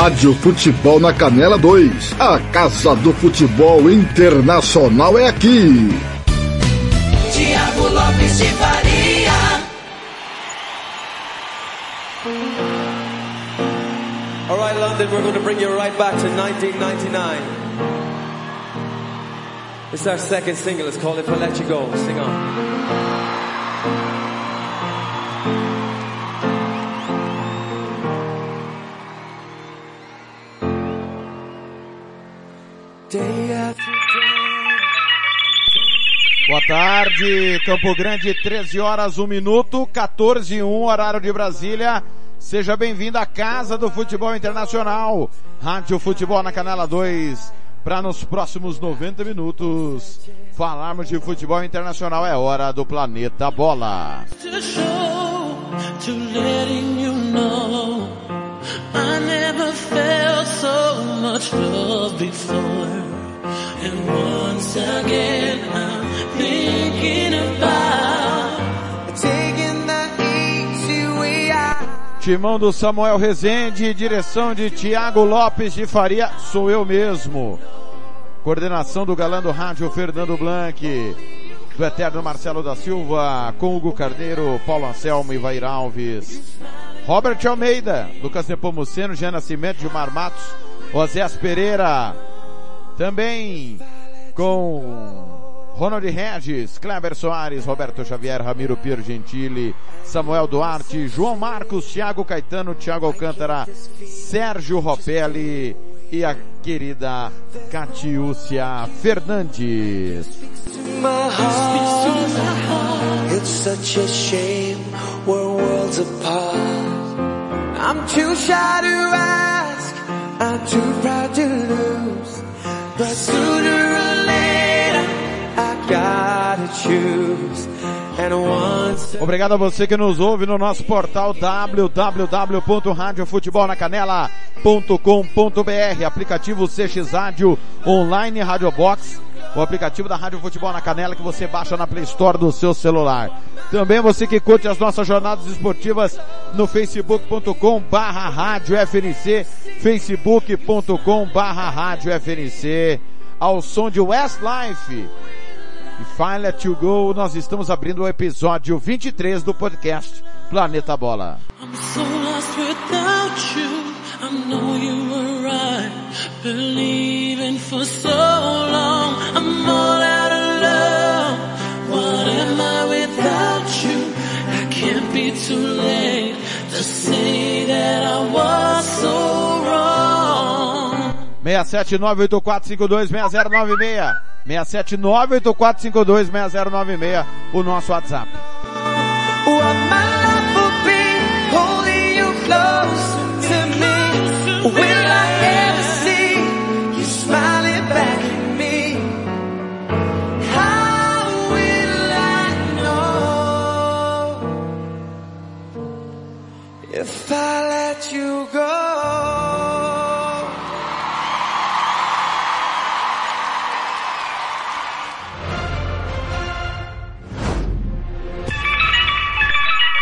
Rádio Futebol na Canela 2. A Casa do Futebol Internacional é aqui. Tiago Lopes de Faria. All right, London, we're going to bring you right back to 1999. It's our second single. It's called If I Let You Go. Sing on. Boa tarde, Campo Grande, 13 horas, 1 minuto, 14 e 1, horário de Brasília. Seja bem-vindo à Casa do Futebol Internacional. Rádio Futebol na Canela 2. Para nos próximos 90 minutos falarmos de futebol internacional é hora do Planeta Bola. To much love before. And once again, I'm thinking about taking the easy way out. Timão do Samuel Rezende, direção de Tiago Lopes de Faria, sou eu mesmo. Coordenação do galã do rádio Fernando Blanc, do eterno Marcelo da Silva, com Hugo Carneiro, Paulo Anselmo e Vair Alves. Robert Almeida, Lucas Nepomuceno, Jean Nascimento, Gilmar Matos, Osés Pereira. Também com Ronald Regis, Kleber Soares, Roberto Xavier, Ramiro Piero Gentili, Samuel Duarte, João Marcos, Thiago Caetano, Thiago Alcântara, Sérgio Ropelli e a querida Catiúcia Fernandes. I'm too proud to lose. But sooner or later, I gotta choose. Obrigado a você que nos ouve no nosso portal www.radiofutebolnacanela.com.br, aplicativo CX Rádio Online Rádio Box, o aplicativo da Rádio Futebol na Canela que você baixa na Play Store do seu celular. Também você que curte as nossas jornadas esportivas no facebook.com barra rádio FNC, facebook.com barra rádio FNC, ao som de Westlife. If I Let You Go, nós estamos abrindo o episódio 23 do podcast Planeta Bola. 67984526096. 67984526096, o nosso WhatsApp. If I let you go?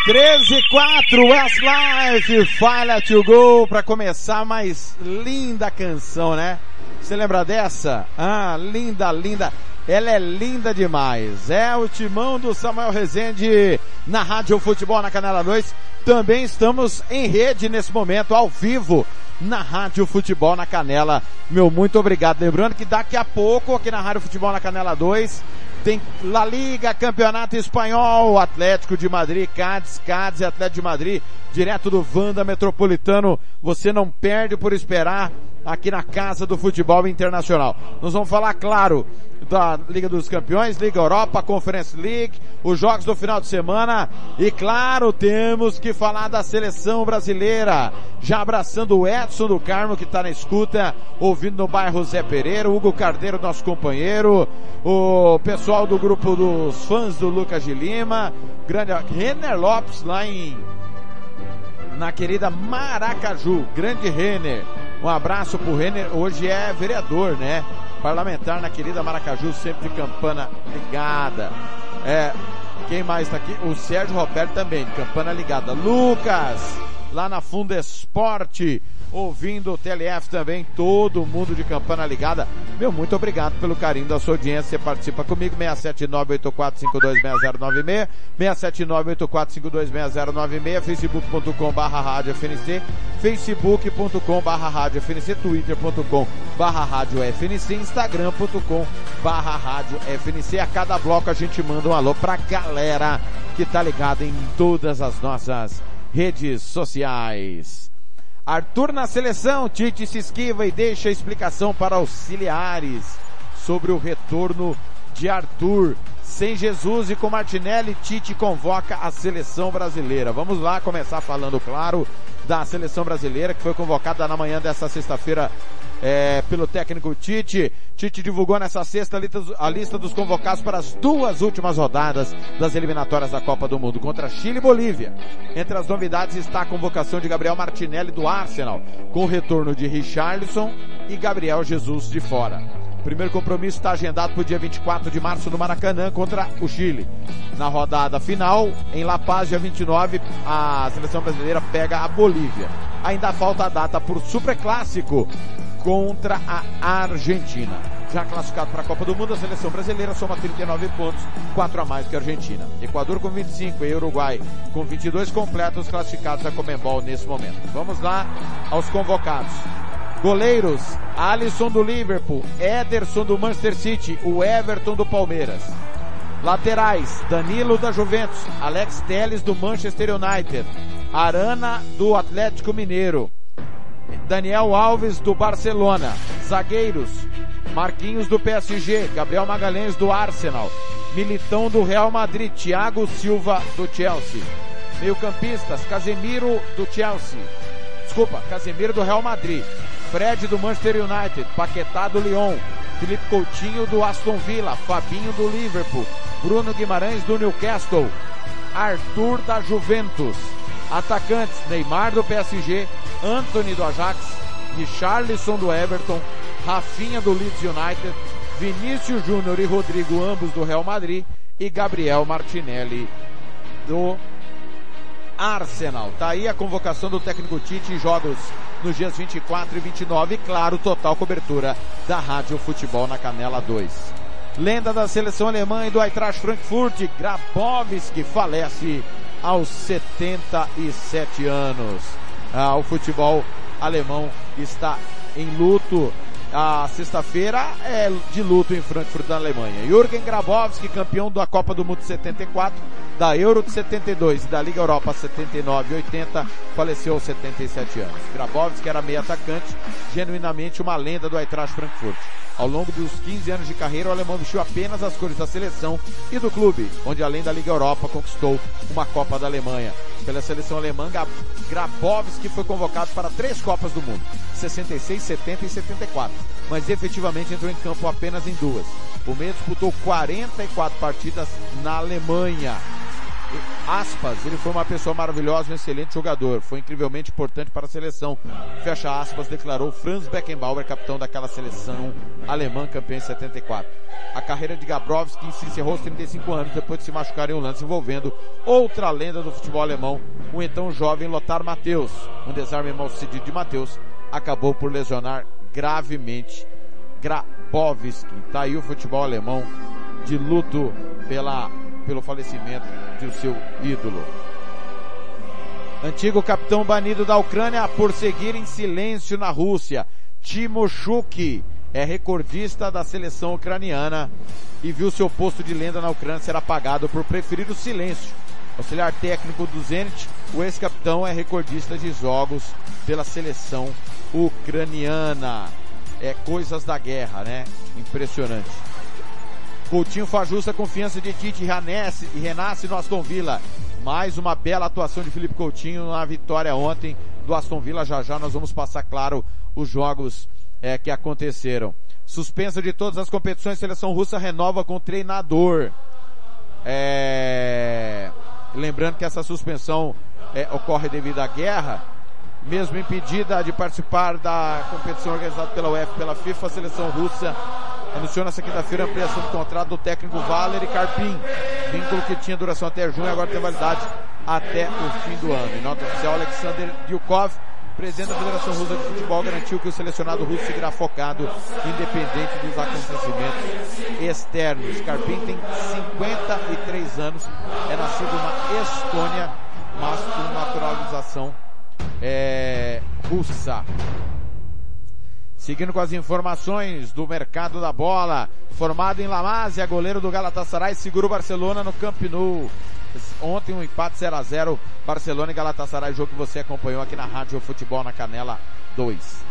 13 4 Westlife, Let You Go, pra começar mais linda canção, né? Você lembra dessa? Ah, linda, linda. Ela é linda demais. É o timão do Samuel Rezende na Rádio Futebol na Canela 2. Também estamos em rede nesse momento, ao vivo, na Rádio Futebol na Canela. Meu muito obrigado. Lembrando que daqui a pouco, aqui na Rádio Futebol na Canela 2, Tem La Liga, Campeonato Espanhol, Atlético de Madrid, Cádiz, Cádiz e Atlético de Madrid, direto do Vanda Metropolitano. Você não perde por esperar aqui na Casa do Futebol Internacional. Nós vamos falar, claro, da Liga dos Campeões, Liga Europa, Conference League, os jogos do final de semana e claro, temos que falar da seleção brasileira. Já abraçando o Edson do Carmo que está na escuta, ouvindo no bairro Zé Pereira, Hugo Carneiro, nosso companheiro, o pessoal do grupo dos fãs do Lucas de Lima, grande Renner Lopes lá em na querida Maracaju, grande Renner. Um abraço pro Renner, hoje é vereador, né? Parlamentar na querida Maracaju, sempre de campana ligada. É, quem mais tá aqui? O Sérgio Roberto também, campana ligada. Lucas, lá na Funda Esporte, ouvindo o TLF também, todo mundo de campana ligada. Meu, muito obrigado pelo carinho da sua audiência. Você participa comigo, 67984526096, 67984526096, facebook.com barra rádio FNC, facebook.com barra rádio FNC, twitter.com barra rádio FNC, instagram.com barra rádio FNC. A cada bloco a gente manda um alô pra galera que tá ligada em todas as nossas redes sociais. Arthur na seleção, Tite se esquiva e deixa a explicação para auxiliares sobre o retorno de Arthur. Sem Jesus e com Martinelli, Tite convoca a seleção brasileira. Vamos lá começar falando, claro, da seleção brasileira que foi convocada na manhã dessa sexta-feira é, pelo técnico Tite. Tite divulgou nessa sexta a lista dos convocados para as duas últimas rodadas das eliminatórias da Copa do Mundo contra Chile e Bolívia. Entre as novidades está a convocação de Gabriel Martinelli do Arsenal, com o retorno de Richarlison e Gabriel Jesus de fora. O primeiro compromisso está agendado para o dia 24 de março no Maracanã contra o Chile. Na rodada final, em La Paz, dia 29, a seleção brasileira pega a Bolívia. Ainda falta a data por Superclássico contra a Argentina. Já classificado para a Copa do Mundo, a seleção brasileira soma 39 pontos, 4 a mais que a Argentina. Equador com 25 e Uruguai com 22 completos classificados a Comembol nesse momento. Vamos lá aos convocados. Goleiros, Alisson do Liverpool, Ederson do Manchester City, o Everton do Palmeiras. Laterais, Danilo da Juventus, Alex Telles do Manchester United, Arana do Atlético Mineiro, Daniel Alves do Barcelona. Zagueiros, Marquinhos do PSG, Gabriel Magalhães do Arsenal, Militão do Real Madrid, Thiago Silva do Chelsea. Meio-campistas, Casemiro do Chelsea. Desculpa, Casemiro do Real Madrid. Fred do Manchester United, Paquetá do Lyon, Felipe Coutinho do Aston Villa, Fabinho do Liverpool, Bruno Guimarães do Newcastle, Arthur da Juventus. Atacantes, Neymar do PSG, Anthony do Ajax, Richarlison do Everton, Rafinha do Leeds United, Vinícius Júnior e Rodrigo, ambos do Real Madrid, e Gabriel Martinelli do Arsenal. Tá aí a convocação do técnico Tite em jogos nos dias 24 e 29 e claro, total cobertura da Rádio Futebol na Canela 2. Lenda da seleção alemã e do Eintracht Frankfurt, Grabowski falece aos 77 anos. Ah, o futebol alemão está em luto. A sexta-feira é de luto em Frankfurt, na Alemanha. Jürgen Grabowski, campeão da Copa do Mundo 74, da Euro de 72 e da Liga Europa 79 e 80, faleceu aos 77 anos. Grabowski era meio atacante, genuinamente uma lenda do Eintracht Frankfurt. Ao longo dos 15 anos de carreira, o alemão vestiu apenas as cores da seleção e do clube, onde além da Liga Europa conquistou uma Copa da Alemanha. Pela seleção alemã, Grabowski foi convocado para três Copas do Mundo, 66, 70 e 74, mas efetivamente entrou em campo apenas em duas. O meio disputou 44 partidas na Alemanha aspas, ele foi uma pessoa maravilhosa, um excelente jogador, foi incrivelmente importante para a seleção. Fecha aspas, declarou Franz Beckenbauer, capitão daquela seleção alemã campeã em 74. A carreira de Gabrovski se encerrou aos 35 anos depois de se machucar em um lance envolvendo outra lenda do futebol alemão, o então jovem Lothar Matthäus. Um desarme mal sucedido de Matthäus acabou por lesionar gravemente Grabowski. Tá aí o futebol alemão de luto pela pelo falecimento de seu ídolo. Antigo capitão banido da Ucrânia por seguir em silêncio na Rússia. Timoshuk é recordista da seleção ucraniana e viu seu posto de lenda na Ucrânia ser apagado por preferir o silêncio. Auxiliar técnico do Zenit, o ex-capitão é recordista de jogos pela seleção ucraniana. É coisas da guerra, né? Impressionante. Coutinho faz justa confiança de Tite e renasce, renasce no Aston Villa. Mais uma bela atuação de Felipe Coutinho na vitória ontem do Aston Villa. Já já nós vamos passar, claro, os jogos é, que aconteceram. Suspensa de todas as competições, seleção russa renova com treinador. É... Lembrando que essa suspensão é, ocorre devido à guerra. Mesmo impedida de participar da competição organizada pela UEFA pela FIFA, a seleção russa anunciou nessa quinta-feira a ampliação do contrato do técnico Valery Karpin. Vínculo que tinha duração até junho agora tem validade até o fim do ano. Em nota oficial, Alexander Dyukov presidente da Federação Russa de Futebol garantiu que o selecionado russo seguirá focado, independente dos acontecimentos externos. Karpin tem 53 anos, é nascido na Estônia, mas com naturalização é, russa. Seguindo com as informações do mercado da bola, formado em Lamazia, goleiro do Galatasaray, segura o Barcelona no Camp Nou. Ontem um empate 0 a 0 Barcelona e Galatasaray, jogo que você acompanhou aqui na Rádio Futebol na Canela 2.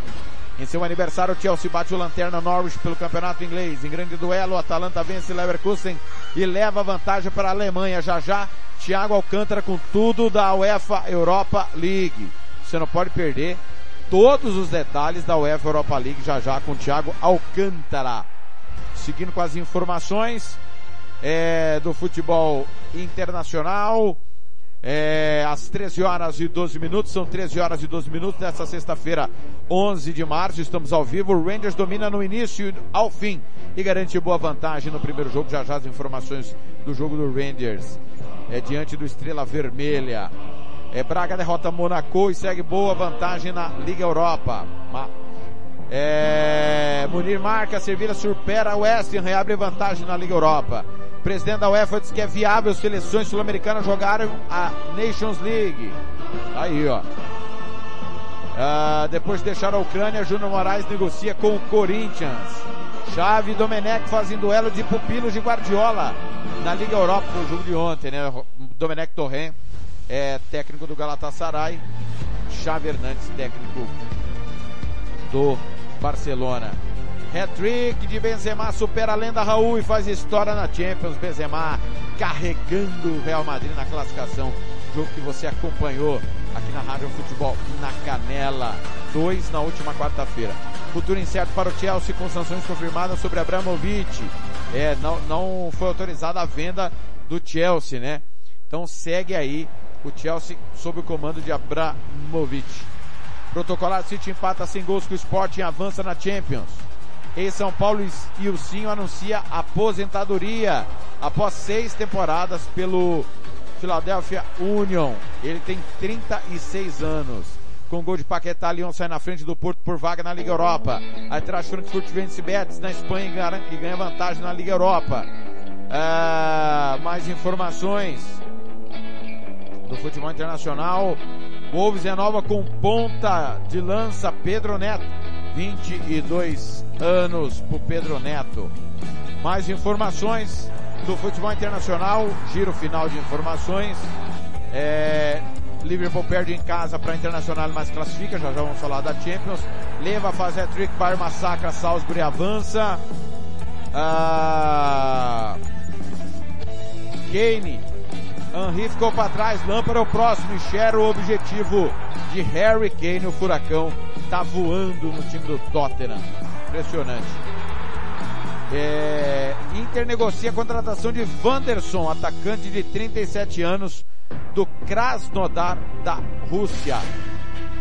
Em seu aniversário, o Chelsea bate o Lanterna Norwich pelo campeonato inglês. Em grande duelo, o Atalanta vence Leverkusen e leva vantagem para a Alemanha. Já já, Thiago Alcântara com tudo da UEFA Europa League. Você não pode perder todos os detalhes da UEFA Europa League já já com Thiago Alcântara. Seguindo com as informações, é, do futebol internacional. É, às 13 horas e 12 minutos, são 13 horas e 12 minutos dessa sexta-feira, 11 de março, estamos ao vivo. O Rangers domina no início ao fim e garante boa vantagem no primeiro jogo. Já já as informações do jogo do Rangers. É diante do Estrela Vermelha. É Braga derrota Monaco e segue boa vantagem na Liga Europa. É, Munir marca, Sevilha supera o West reabre vantagem na Liga Europa presidente da UEFA diz que é viável seleções sul-americanas jogarem a Nations League. Aí, ó. Uh, depois de deixar a Ucrânia, Júnior Moraes negocia com o Corinthians. Chave e Domenech fazem duelo de pupilos de Guardiola na Liga Europa, foi o jogo de ontem, né? Domenech Torren é técnico do Galatasaray, Chave Hernandes, técnico do Barcelona. Hat-trick de Benzema supera a lenda Raul e faz história na Champions. Benzema carregando o Real Madrid na classificação. Jogo que você acompanhou aqui na Rádio Futebol na Canela 2 na última quarta-feira. Futuro incerto para o Chelsea com sanções confirmadas sobre Abramovich. É, não, não foi autorizada a venda do Chelsea, né? Então segue aí o Chelsea sob o comando de Abramovich. Protocolar City empata sem gols com o Sporting avança na Champions. Em São Paulo, Ilcinho anuncia aposentadoria após seis temporadas pelo Philadelphia Union. Ele tem 36 anos. Com gol de Paquetá, Lyon sai na frente do Porto por vaga na Liga Europa. Aí traz Frankfurt vence Betis na Espanha e ganha vantagem na Liga Europa. Ah, mais informações do futebol internacional. Wolves renova com ponta de lança Pedro Neto. 22 anos para Pedro Neto. Mais informações do futebol internacional, giro final de informações. É, Liverpool perde em casa para Internacional, mas classifica, já já vamos falar da Champions. Leva, faz hat-trick, Bayern massacra, Salisbury avança. Ah, Kane, Henry ficou para trás, Lampard é o próximo, enxerga o objetivo de Harry Kane, o furacão tá voando no time do Tottenham. Impressionante. É, Inter negocia a contratação de Wanderson, atacante de 37 anos do Krasnodar da Rússia.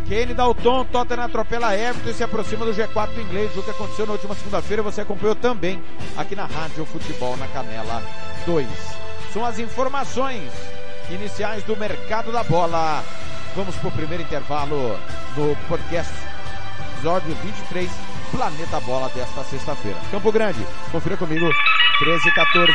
Kane dá o tom, Tottenham atropela Everton e se aproxima do G4 inglês, o que aconteceu na última segunda-feira, você acompanhou também aqui na Rádio Futebol na Canela 2. São as informações iniciais do mercado da bola. Vamos para o primeiro intervalo no podcast episódio 23, Planeta Bola desta sexta-feira. Campo Grande, confira comigo, 13 14.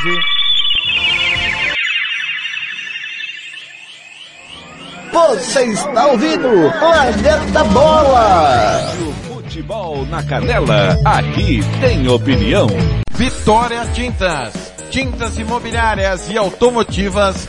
Você está ouvindo Planeta Bola! Futebol na Canela, aqui tem opinião. Vitória Tintas. Tintas imobiliárias e automotivas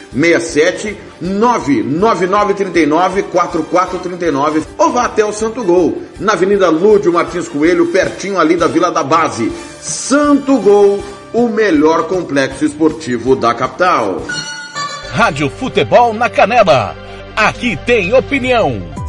67 99939 4439 ou vá até o Santo Gol, na Avenida Lúdio Martins Coelho, pertinho ali da Vila da Base. Santo Gol, o melhor complexo esportivo da capital. Rádio Futebol na Canela, aqui tem opinião.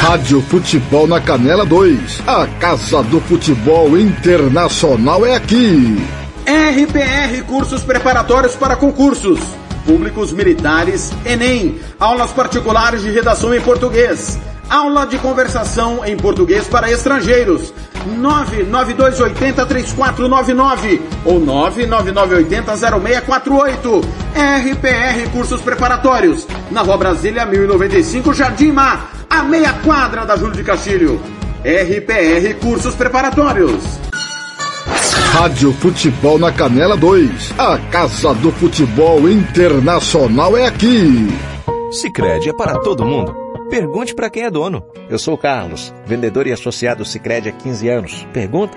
Rádio Futebol na Canela 2. A Casa do Futebol Internacional é aqui. RPR Cursos Preparatórios para Concursos. Públicos Militares, Enem. Aulas particulares de redação em português. Aula de conversação em português para estrangeiros. 992803499 ou 999800648. RPR Cursos Preparatórios. Na Rua Brasília 1095, Jardim Mar. A meia quadra da Júlio de Castilho. RPR Cursos Preparatórios. Rádio Futebol na Canela 2. A Casa do Futebol Internacional é aqui. Sicredi é para todo mundo. Pergunte para quem é dono. Eu sou o Carlos, vendedor e associado Sicredi há 15 anos. Pergunta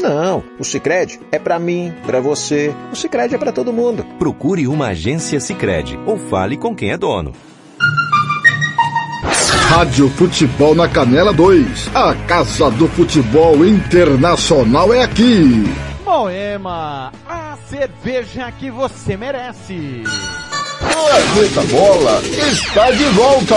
Não, o Sicredi é para mim, para você. O Sicredi é para todo mundo. Procure uma agência Sicredi ou fale com quem é dono. Rádio Futebol na Canela 2. A Casa do Futebol Internacional é aqui. Moema, a cerveja que você merece. Planeta Bola está de volta.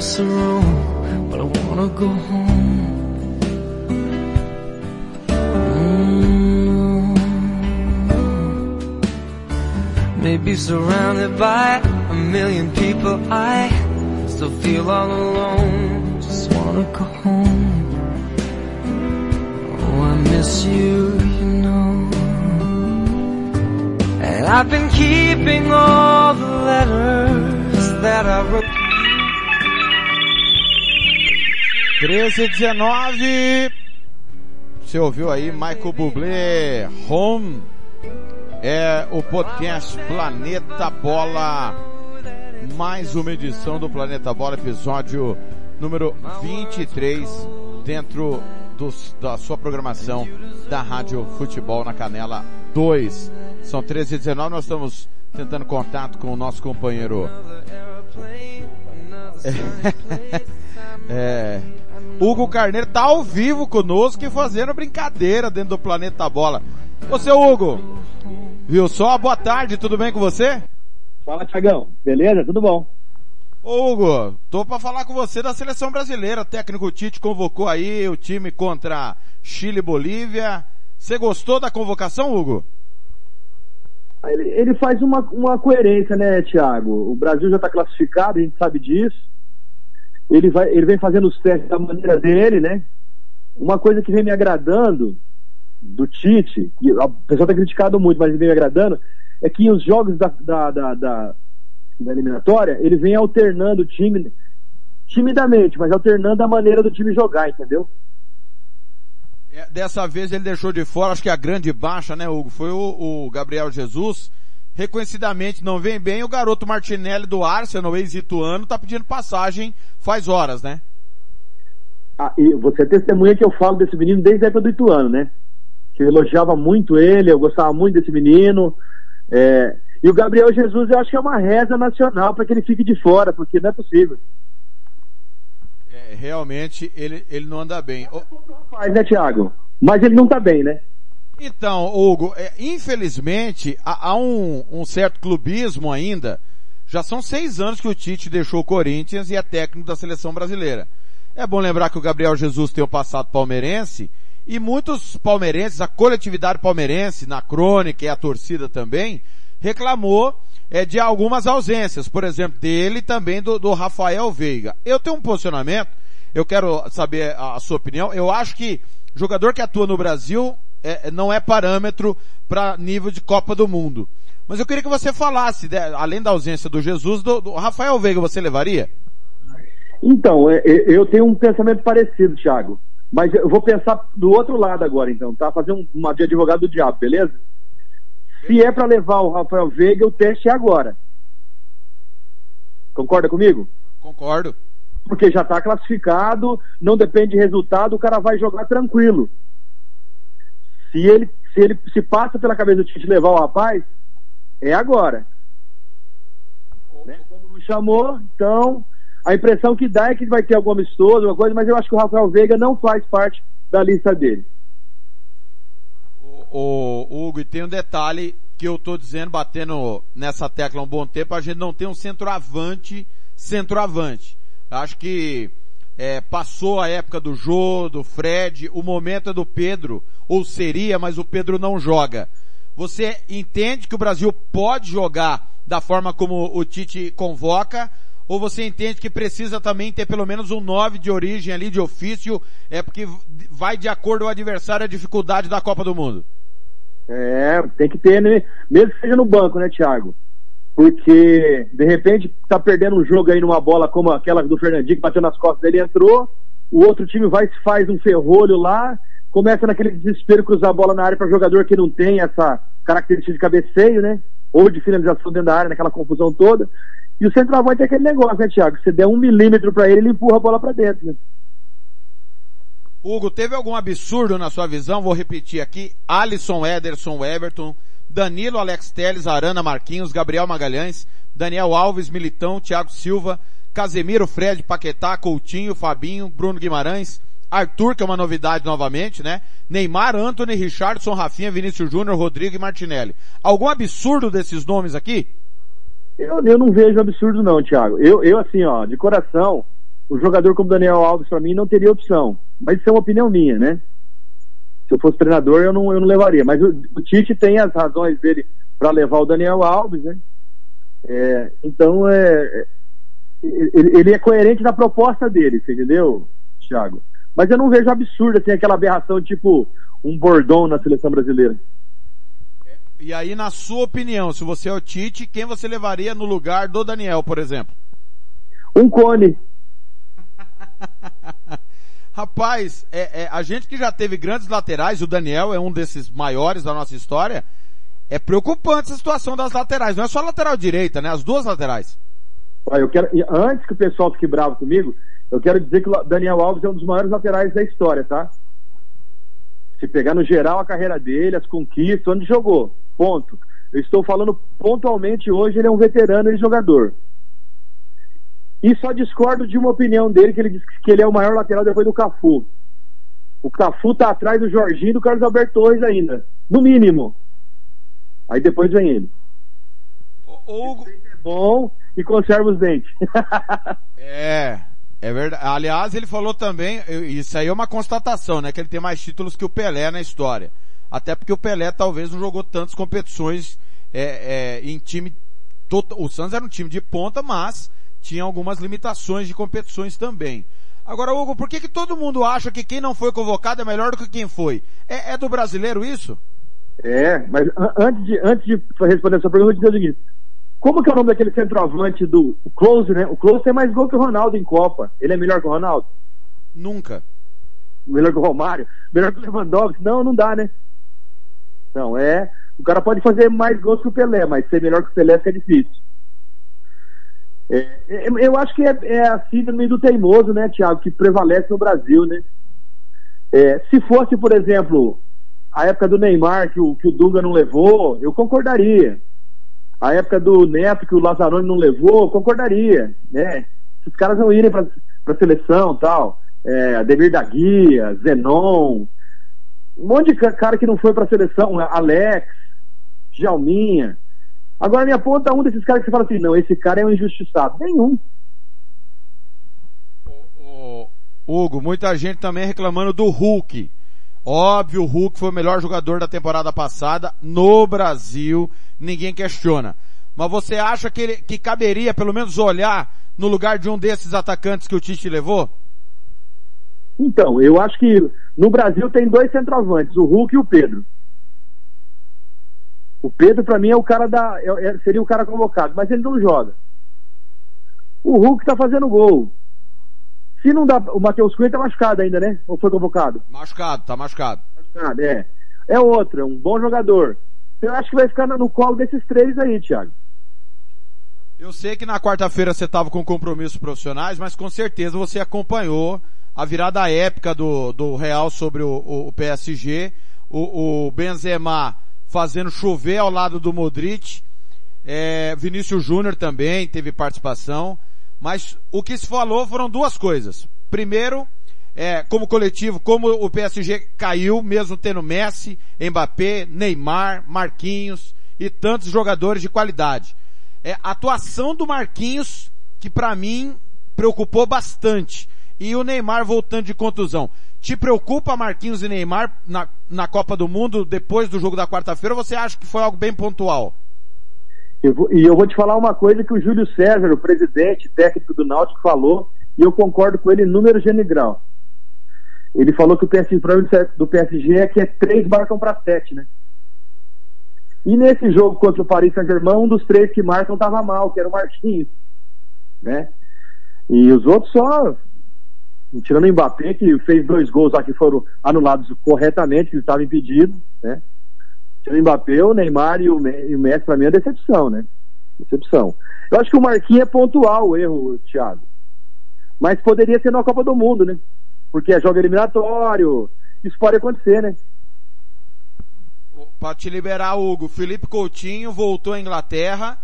But I wanna go home. Mm. Maybe surrounded by a million people, I still feel all alone. Just wanna go home. Oh, I miss you, you know. And I've been keeping all the letters that I wrote. 13 19. Você ouviu aí Michael Bublé, Home. É o podcast Planeta Bola. Mais uma edição do Planeta Bola, episódio número 23, dentro dos, da sua programação da Rádio Futebol na Canela 2. São 13 e 19, nós estamos tentando contato com o nosso companheiro é. Hugo Carneiro tá ao vivo conosco e fazendo brincadeira dentro do Planeta Bola. Ô seu Hugo, viu só? Boa tarde, tudo bem com você? Fala, Tiagão. Beleza? Tudo bom? Ô Hugo, tô para falar com você da seleção brasileira. O técnico Tite convocou aí o time contra Chile e Bolívia. Você gostou da convocação, Hugo? Ele, ele faz uma, uma coerência, né, Thiago? O Brasil já está classificado, a gente sabe disso. Ele, vai, ele vem fazendo os testes da maneira dele, né? Uma coisa que vem me agradando do Tite, que o pessoal está criticado muito, mas vem me agradando, é que os jogos da, da, da, da, da eliminatória, ele vem alternando o time, timidamente, mas alternando a maneira do time jogar, entendeu? É, dessa vez ele deixou de fora, acho que a grande baixa, né, Hugo, foi o, o Gabriel Jesus. Reconhecidamente não vem bem, o garoto Martinelli do Arsenal, ex-ituano, tá pedindo passagem faz horas, né? Ah, e você é testemunha que eu falo desse menino desde a época do Ituano, né? Que eu elogiava muito ele, eu gostava muito desse menino. É... E o Gabriel Jesus eu acho que é uma reza nacional para que ele fique de fora, porque não é possível. É, realmente ele, ele não anda bem. Faz, né, Thiago? Mas ele não tá bem, né? Então, Hugo, é, infelizmente há, há um, um, certo clubismo ainda. Já são seis anos que o Tite deixou o Corinthians e é técnico da seleção brasileira. É bom lembrar que o Gabriel Jesus tem o passado palmeirense e muitos palmeirenses, a coletividade palmeirense, na crônica e a torcida também, reclamou é, de algumas ausências, por exemplo, dele e também do, do Rafael Veiga. Eu tenho um posicionamento, eu quero saber a, a sua opinião. Eu acho que jogador que atua no Brasil é, não é parâmetro para nível de Copa do Mundo. Mas eu queria que você falasse, né, além da ausência do Jesus, do, do, Rafael Veiga, você levaria? Então, é, é, eu tenho um pensamento parecido, Thiago. Mas eu vou pensar do outro lado agora, então, tá? Fazer um, uma de advogado do diabo, beleza? Se é para levar o Rafael Veiga, o teste é agora. Concorda comigo? Concordo. Porque já está classificado, não depende de resultado, o cara vai jogar tranquilo. Se ele se, ele, se passa pela cabeça do Tite levar o rapaz, é agora. Né? Como não chamou, então a impressão que dá é que vai ter algum amistoso, alguma coisa, mas eu acho que o Rafael Veiga não faz parte da lista dele o, Hugo, e tem um detalhe que eu tô dizendo, batendo nessa tecla há um bom tempo, a gente não tem um centroavante, centroavante. Acho que é, passou a época do Jô, do Fred, o momento é do Pedro, ou seria, mas o Pedro não joga. Você entende que o Brasil pode jogar da forma como o Tite convoca, ou você entende que precisa também ter pelo menos um 9 de origem ali, de ofício, é porque vai de acordo com o adversário a dificuldade da Copa do Mundo? É, tem que ter, né? Mesmo que seja no banco, né, Thiago? Porque, de repente, tá perdendo um jogo aí numa bola como aquela do Fernandinho que bateu nas costas dele entrou, o outro time vai faz um ferrolho lá, começa naquele desespero cruzar a bola na área para jogador que não tem essa característica de cabeceio, né? Ou de finalização dentro da área, naquela confusão toda. E o centroavante é aquele negócio, né, Thiago? Se der um milímetro para ele, ele empurra a bola para dentro, né? Hugo, teve algum absurdo na sua visão? Vou repetir aqui. Alisson, Ederson, Everton, Danilo, Alex Teles, Arana, Marquinhos, Gabriel Magalhães, Daniel Alves, Militão, Thiago Silva, Casemiro, Fred, Paquetá, Coutinho, Fabinho, Bruno Guimarães, Arthur, que é uma novidade novamente, né? Neymar, Anthony, Richardson, Rafinha, Vinícius Júnior, Rodrigo e Martinelli. Algum absurdo desses nomes aqui? Eu, eu não vejo absurdo não, Thiago. Eu, eu assim, ó, de coração, o jogador como Daniel Alves para mim não teria opção. Mas isso é uma opinião minha, né? Se eu fosse treinador, eu não, eu não levaria. Mas o, o Tite tem as razões dele para levar o Daniel Alves, né? É, então, é, é, ele, ele, é coerente na proposta dele, você entendeu, Thiago? Mas eu não vejo absurdo, assim, aquela aberração tipo um bordão na seleção brasileira. E aí, na sua opinião, se você é o Tite, quem você levaria no lugar do Daniel, por exemplo? Um cone. Rapaz, é, é, a gente que já teve grandes laterais, o Daniel é um desses maiores da nossa história, é preocupante a situação das laterais. Não é só a lateral direita, né? As duas laterais. Eu quero, antes que o pessoal fique bravo comigo, eu quero dizer que o Daniel Alves é um dos maiores laterais da história, tá? Se pegar no geral a carreira dele, as conquistas, onde jogou, ponto. Eu estou falando pontualmente hoje, ele é um veterano e jogador. E só discordo de uma opinião dele, que ele disse que ele é o maior lateral depois do Cafu. O Cafu tá atrás do Jorginho e do Carlos Alberto Torres ainda. No mínimo. Aí depois vem ele. O Hugo... É bom e conserva os dentes. é, é verdade. Aliás, ele falou também, isso aí é uma constatação, né? Que ele tem mais títulos que o Pelé na história. Até porque o Pelé talvez não jogou tantas competições é, é, em time. O Santos era um time de ponta, mas tinha algumas limitações de competições também. Agora, Hugo, por que, que todo mundo acha que quem não foi convocado é melhor do que quem foi? É, é do brasileiro isso? É, mas antes de, antes de responder essa pergunta, eu vou dizer o seguinte. Como que é o nome daquele centroavante do o Close, né? O Close tem mais gol que o Ronaldo em Copa. Ele é melhor que o Ronaldo? Nunca. Melhor que o Romário? Melhor que o Lewandowski? Não, não dá, né? Não, é. O cara pode fazer mais gols que o Pelé, mas ser melhor que o Pelé é difícil. É, eu acho que é, é a síndrome do teimoso, né, Thiago, que prevalece no Brasil, né? É, se fosse, por exemplo, a época do Neymar, que o, que o Dunga não levou, eu concordaria. A época do Neto, que o Lazzaroni não levou, eu concordaria, né? Se os caras não irem para a seleção tal, é, Ademir da Guia, Zenon, um monte de cara que não foi para a seleção, Alex, Jalminha. Agora me aponta um desses caras que você fala assim, não, esse cara é um injustiçado. Nenhum. Hugo, muita gente também reclamando do Hulk. Óbvio, o Hulk foi o melhor jogador da temporada passada no Brasil, ninguém questiona. Mas você acha que, ele, que caberia pelo menos olhar no lugar de um desses atacantes que o Tite levou? Então, eu acho que no Brasil tem dois centroavantes, o Hulk e o Pedro. O Pedro, para mim, é o cara da. É, é, seria o cara convocado, mas ele não joga. O Hulk tá fazendo gol. Se não dá. O Matheus Cunha tá machucado ainda, né? Ou foi convocado? Machucado, tá machucado. Machucado, é. É outro, é um bom jogador. Eu acho que vai ficar no colo desses três aí, Thiago. Eu sei que na quarta-feira você estava com compromissos profissionais, mas com certeza você acompanhou a virada épica do, do Real sobre o, o, o PSG. O, o Benzema fazendo chover ao lado do Modric. É, Vinícius Júnior também teve participação. Mas o que se falou foram duas coisas. Primeiro, é, como coletivo, como o PSG caiu, mesmo tendo Messi, Mbappé, Neymar, Marquinhos e tantos jogadores de qualidade. É, a atuação do Marquinhos, que para mim preocupou bastante. E o Neymar voltando de contusão. Te preocupa Marquinhos e Neymar na, na Copa do Mundo depois do jogo da quarta-feira ou você acha que foi algo bem pontual? Eu vou, e eu vou te falar uma coisa que o Júlio César, o presidente técnico do Náutico, falou, e eu concordo com ele número general. Ele falou que o PSG, do PSG é que é três marcam para sete, né? E nesse jogo contra o Paris Saint-Germain, um dos três que marcam estava mal, que era o Marquinhos, né? E os outros só tirando o Mbappé, que fez dois gols lá que foram anulados corretamente, que estava impedido, né? Tirando o Mbappé, o Neymar e o, Messi, para mim, é decepção, né? Decepção. Eu acho que o Marquinhos é pontual o erro, Thiago. Mas poderia ser na Copa do Mundo, né? Porque é jogo eliminatório. Isso pode acontecer, né? Para te liberar, Hugo, Felipe Coutinho voltou à Inglaterra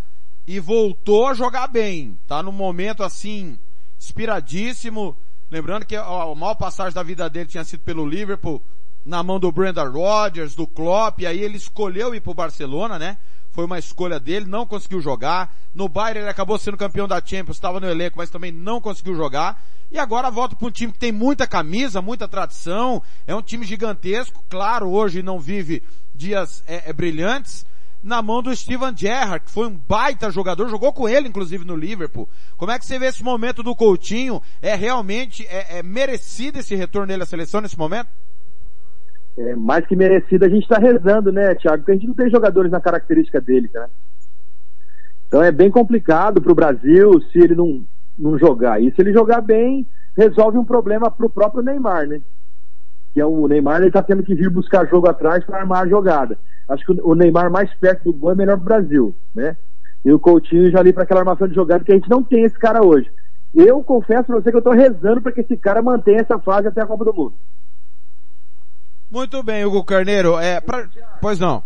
e voltou a jogar bem. Tá num momento assim, inspiradíssimo Lembrando que a maior passagem da vida dele tinha sido pelo Liverpool, na mão do Brandon Rodgers, do Klopp, e aí ele escolheu ir pro Barcelona, né? Foi uma escolha dele, não conseguiu jogar. No Bayern ele acabou sendo campeão da Champions, estava no elenco, mas também não conseguiu jogar. E agora volta para um time que tem muita camisa, muita tradição, é um time gigantesco, claro, hoje não vive dias é, é, brilhantes, na mão do Steven Gerrard, que foi um baita jogador, jogou com ele inclusive no Liverpool. Como é que você vê esse momento do Coutinho? É realmente é, é merecido esse retorno dele à seleção nesse momento? É mais que merecido, a gente está rezando, né, Thiago? Porque a gente não tem jogadores na característica dele, né? Então é bem complicado para o Brasil se ele não, não jogar. E se ele jogar bem, resolve um problema para o próprio Neymar, né? Que é o Neymar, ele está tendo que vir buscar jogo atrás para armar a jogada acho que o Neymar mais perto do gol é melhor pro Brasil, né? E o Coutinho já ali para aquela armação de jogada que a gente não tem esse cara hoje. Eu confesso pra você que eu tô rezando para que esse cara mantenha essa fase até a Copa do Mundo. Muito bem, Hugo Carneiro. É, pra... Pois não.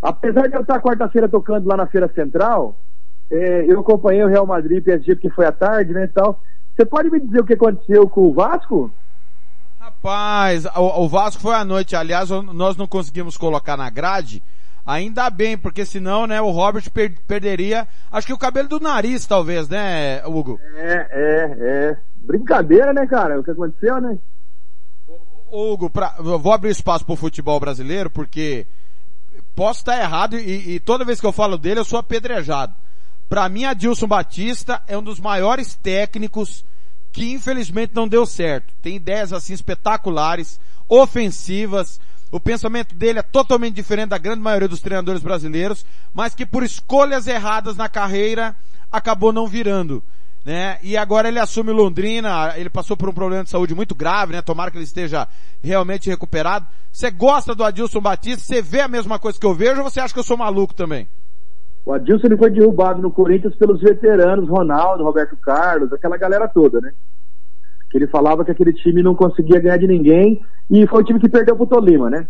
Apesar de eu estar quarta-feira tocando lá na Feira Central, é, eu acompanhei o Real Madrid PSG porque foi à tarde, né, e tal. Você pode me dizer o que aconteceu com o Vasco? Rapaz, o, o Vasco foi à noite. Aliás, nós não conseguimos colocar na grade. Ainda bem, porque senão, né, o Robert per perderia, acho que o cabelo do nariz, talvez, né, Hugo? É, é, é. Brincadeira, né, cara? O que aconteceu, né? Hugo, pra, eu vou abrir espaço pro futebol brasileiro, porque posso estar errado e, e toda vez que eu falo dele eu sou apedrejado. Para mim, Adilson Batista é um dos maiores técnicos que infelizmente não deu certo. Tem ideias assim espetaculares, ofensivas. O pensamento dele é totalmente diferente da grande maioria dos treinadores brasileiros, mas que por escolhas erradas na carreira acabou não virando. Né? E agora ele assume Londrina, ele passou por um problema de saúde muito grave, né? Tomara que ele esteja realmente recuperado. Você gosta do Adilson Batista? Você vê a mesma coisa que eu vejo ou você acha que eu sou maluco também? O Adilson ele foi derrubado no Corinthians pelos veteranos, Ronaldo, Roberto Carlos, aquela galera toda, né? Que ele falava que aquele time não conseguia ganhar de ninguém e foi o time que perdeu pro Tolima, né?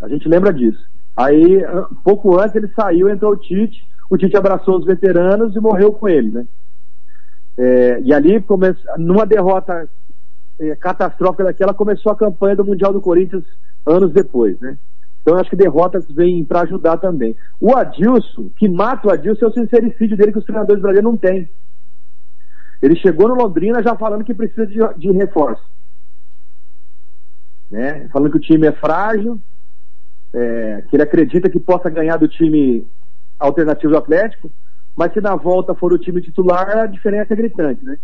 A gente lembra disso. Aí, pouco antes ele saiu, entrou o Tite, o Tite abraçou os veteranos e morreu com ele, né? É, e ali, come... numa derrota é, catastrófica daquela, começou a campanha do Mundial do Corinthians anos depois, né? Então eu acho que derrotas vêm para ajudar também. O Adilson, que mata o Adilson, é o sincericídio dele que os treinadores brasileiros não têm. Ele chegou no Londrina já falando que precisa de, de reforço. Né? Falando que o time é frágil, é, que ele acredita que possa ganhar do time alternativo do Atlético, mas se na volta for o time titular, a diferença é gritante, né?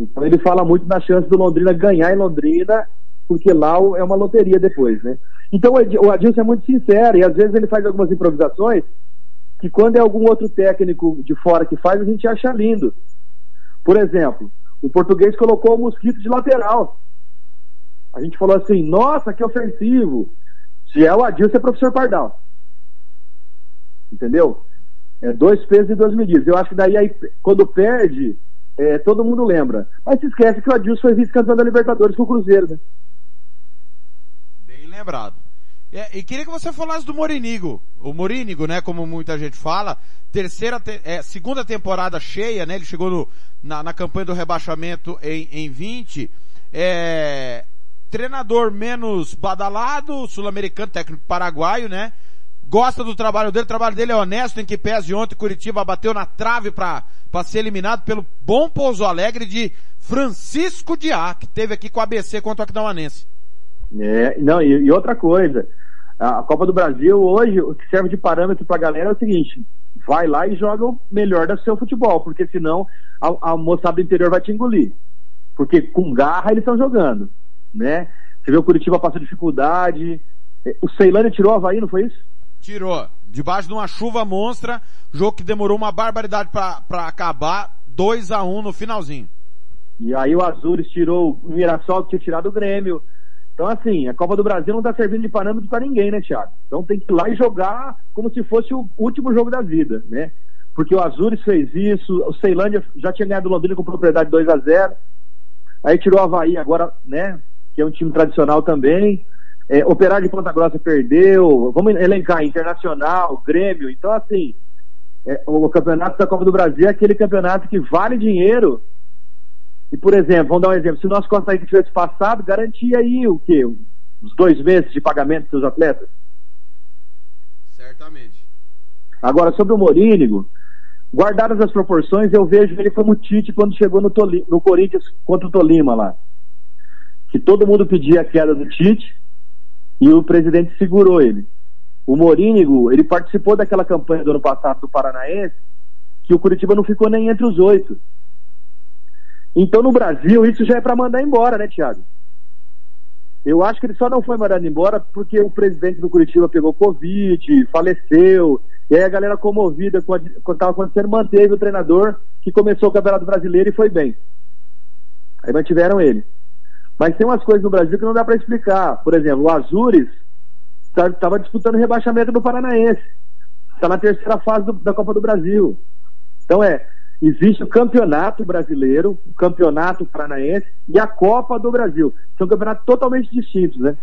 Então ele fala muito na chance do Londrina ganhar em Londrina, porque lá é uma loteria depois, né? Então o Adilson é muito sincero e às vezes ele faz algumas improvisações que quando é algum outro técnico de fora que faz, a gente acha lindo. Por exemplo, o português colocou o mosquito de lateral. A gente falou assim, nossa, que ofensivo. Se é o Adilson, é professor Pardal. Entendeu? É dois pesos e duas medidas. Eu acho que daí, aí, quando perde, é, todo mundo lembra. Mas se esquece que o Adilson foi vice-campeão da Libertadores com o Cruzeiro, né? Lembrado. É, e queria que você falasse do Morinigo. O Morínigo, né, como muita gente fala, terceira, te, é, segunda temporada cheia, né, ele chegou no, na, na campanha do rebaixamento em, em 20, é, treinador menos badalado, sul-americano, técnico paraguaio, né, gosta do trabalho dele, o trabalho dele é honesto, em que pese ontem Curitiba bateu na trave para ser eliminado pelo bom Pouso Alegre de Francisco Diá, que teve aqui com o ABC contra o Aquidauanense. É, não, e, e, outra coisa, a Copa do Brasil hoje, o que serve de parâmetro para a galera é o seguinte, vai lá e joga o melhor do seu futebol, porque senão a, a moçada do interior vai te engolir. Porque com garra eles estão jogando, né? Você vê o Curitiba passando dificuldade, é, o Ceilândia tirou o Havaí, não foi isso? Tirou. Debaixo de uma chuva monstra, jogo que demorou uma barbaridade para acabar, 2 a 1 um no finalzinho. E aí o Azures tirou o Mirassol que tinha tirado o Grêmio, então, assim, a Copa do Brasil não está servindo de parâmetro para ninguém, né, Thiago? Então tem que ir lá e jogar como se fosse o último jogo da vida, né? Porque o Azures fez isso, o Ceilândia já tinha ganhado o Londrina com propriedade 2 a 0 aí tirou o Havaí agora, né? Que é um time tradicional também. É, Operário de Ponta Grossa perdeu, vamos elencar, Internacional, Grêmio. Então, assim, é, o campeonato da Copa do Brasil é aquele campeonato que vale dinheiro e, por exemplo, vamos dar um exemplo, se o nosso Costa Rica tivesse passado, garantia aí o quê? Os dois meses de pagamento dos seus atletas? Certamente. Agora, sobre o Morínigo, guardadas as proporções, eu vejo ele como Tite quando chegou no, Toli, no Corinthians contra o Tolima lá. Que todo mundo pedia a queda do Tite e o presidente segurou ele. O Morínigo, ele participou daquela campanha do ano passado do Paranaense, que o Curitiba não ficou nem entre os oito. Então no Brasil isso já é para mandar embora, né, Thiago? Eu acho que ele só não foi mandado embora porque o presidente do Curitiba pegou Covid, faleceu, e aí a galera comovida com o que estava acontecendo manteve o treinador que começou o Campeonato Brasileiro e foi bem. Aí mantiveram ele. Mas tem umas coisas no Brasil que não dá para explicar. Por exemplo, o Azures estava disputando rebaixamento do Paranaense. Está na terceira fase do, da Copa do Brasil. Então é, Existe o Campeonato Brasileiro, o Campeonato Paranaense e a Copa do Brasil. São campeonatos totalmente distintos, né?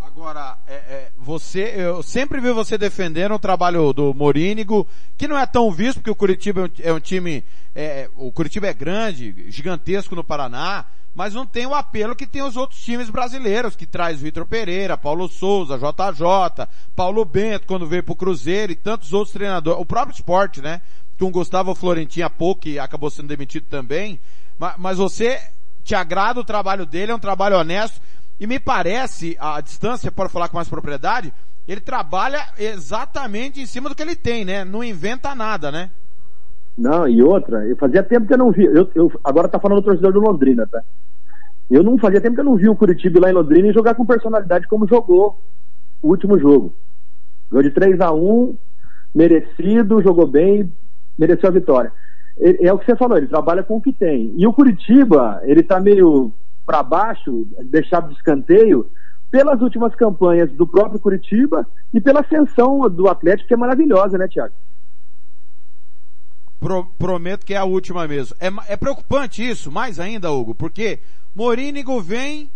Agora, é, é, você, eu sempre vi você defendendo o trabalho do Morínigo, que não é tão visto, porque o Curitiba é um, é um time, é, o Curitiba é grande, gigantesco no Paraná, mas não tem o apelo que tem os outros times brasileiros, que traz Vitor Pereira, Paulo Souza, JJ, Paulo Bento, quando veio pro Cruzeiro e tantos outros treinadores, o próprio esporte, né? Com Gustavo Florentin há pouco, que acabou sendo demitido também, mas, mas você te agrada o trabalho dele, é um trabalho honesto, e me parece, a distância, pode falar com mais propriedade, ele trabalha exatamente em cima do que ele tem, né? Não inventa nada, né? Não, e outra, eu fazia tempo que eu não vi. Eu, eu, agora tá falando o torcedor do Londrina, tá? Eu não fazia tempo que eu não vi o Curitiba lá em Londrina e jogar com personalidade como jogou o último jogo. Ganhou de 3 a 1 merecido, jogou bem, mereceu a vitória. É, é o que você falou, ele trabalha com o que tem. E o Curitiba, ele tá meio para baixo, deixado de escanteio, pelas últimas campanhas do próprio Curitiba e pela ascensão do Atlético, que é maravilhosa, né, Tiago? Pro, prometo que é a última mesmo. É, é preocupante isso, mais ainda, Hugo, porque Morínigo vem,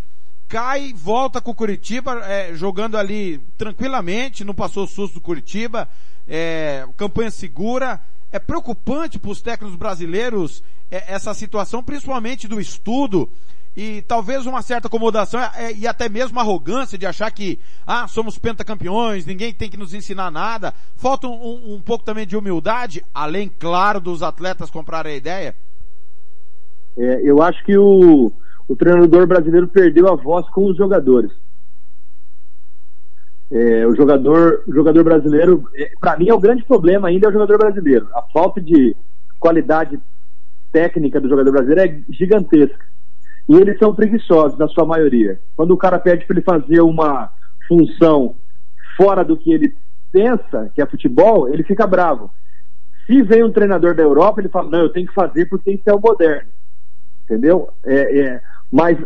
cai, volta com o Curitiba, é, jogando ali tranquilamente, não passou susto do Curitiba, é, campanha segura. É preocupante para os técnicos brasileiros é, essa situação, principalmente do estudo e talvez uma certa acomodação é, e até mesmo arrogância de achar que, ah, somos pentacampeões, ninguém tem que nos ensinar nada. Falta um, um pouco também de humildade, além, claro, dos atletas comprarem a ideia? É, eu acho que o, o treinador brasileiro perdeu a voz com os jogadores. É, o jogador, jogador brasileiro, é, para mim é o grande problema ainda é o jogador brasileiro. A falta de qualidade técnica do jogador brasileiro é gigantesca. E eles são preguiçosos, na sua maioria. Quando o cara pede para ele fazer uma função fora do que ele pensa, que é futebol, ele fica bravo. Se vem um treinador da Europa, ele fala, não, eu tenho que fazer porque tem que ser o moderno. Entendeu? É, é, mas,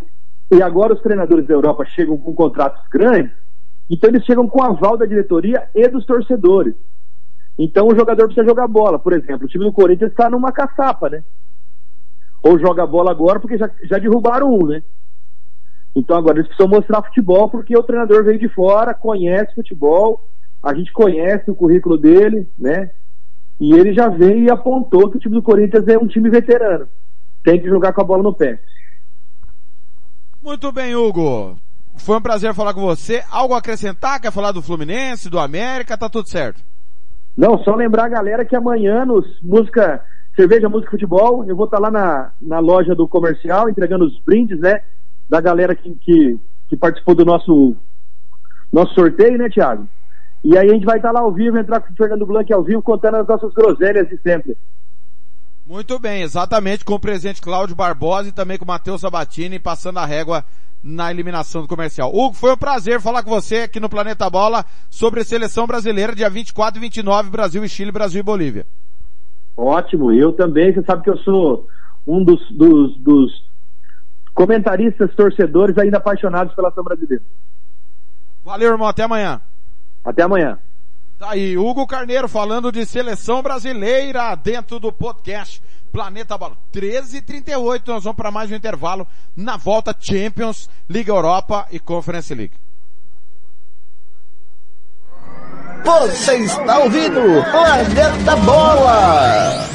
e agora os treinadores da Europa chegam com contratos grandes, então eles chegam com aval da diretoria e dos torcedores. Então o jogador precisa jogar bola. Por exemplo, o time do Corinthians está numa caçapa, né? Ou joga bola agora porque já, já derrubaram um, né? Então agora eles precisam mostrar futebol porque o treinador veio de fora, conhece futebol, a gente conhece o currículo dele, né? E ele já veio e apontou que o time do Corinthians é um time veterano. Tem que jogar com a bola no pé. Muito bem, Hugo. Foi um prazer falar com você. Algo a acrescentar? Quer falar do Fluminense, do América? Tá tudo certo. Não, só lembrar a galera que amanhã nos música cerveja, música, futebol. Eu vou estar lá na, na loja do comercial entregando os brindes, né? Da galera que, que, que participou do nosso, nosso sorteio, né, Thiago? E aí a gente vai estar lá ao vivo, entrar com o Fernando Blanc ao vivo, contando as nossas groselhas de sempre. Muito bem, exatamente com o presidente Cláudio Barbosa e também com o Matheus Sabatini passando a régua na eliminação do comercial. Hugo, foi um prazer falar com você aqui no Planeta Bola sobre a seleção brasileira, dia 24 e 29, Brasil e Chile, Brasil e Bolívia. Ótimo, eu também, você sabe que eu sou um dos, dos, dos comentaristas, torcedores ainda apaixonados pela ação brasileira. Valeu, irmão, até amanhã. Até amanhã. Tá aí, Hugo Carneiro falando de seleção brasileira dentro do podcast Planeta Bola. 13h38, nós vamos para mais um intervalo na volta Champions, Liga Europa e Conference League. Você está ouvindo Planeta Bola!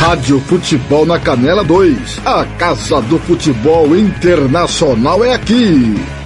Rádio Futebol na Canela 2. A Casa do Futebol Internacional é aqui.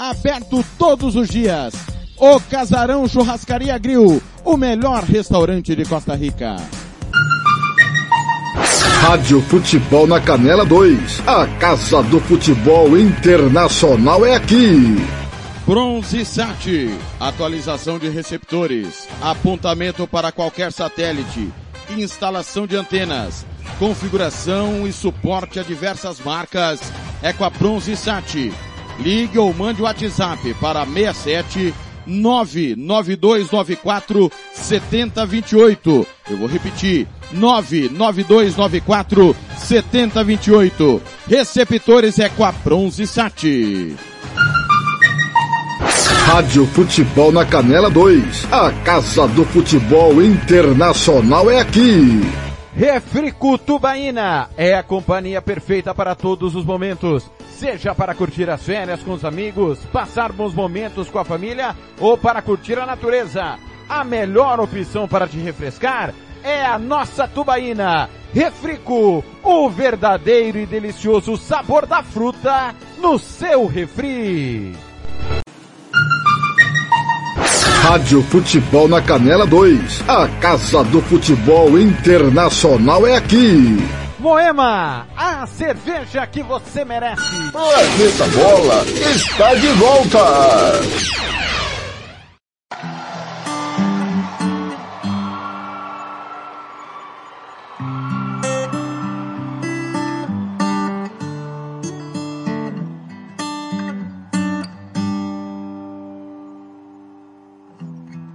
Aberto todos os dias. O Casarão Churrascaria Grill, o melhor restaurante de Costa Rica. Rádio Futebol na Canela 2. A Casa do Futebol Internacional é aqui. Bronze Sat, atualização de receptores, apontamento para qualquer satélite, instalação de antenas, configuração e suporte a diversas marcas é com a Bronze Sat. Ligue ou mande o WhatsApp para 67 99294 7028. Eu vou repetir. 99294 7028. Receptores é com a Bronze Sat. Rádio Futebol na Canela 2. A Casa do Futebol Internacional é aqui. Refrico Tubaína é a companhia perfeita para todos os momentos. Seja para curtir as férias com os amigos, passar bons momentos com a família ou para curtir a natureza. A melhor opção para te refrescar é a nossa tubaína. Refrico, o verdadeiro e delicioso sabor da fruta no seu refri. Rádio Futebol na Canela 2. A Casa do Futebol Internacional é aqui. Moema, a cerveja que você merece. Planeta Bola está de volta.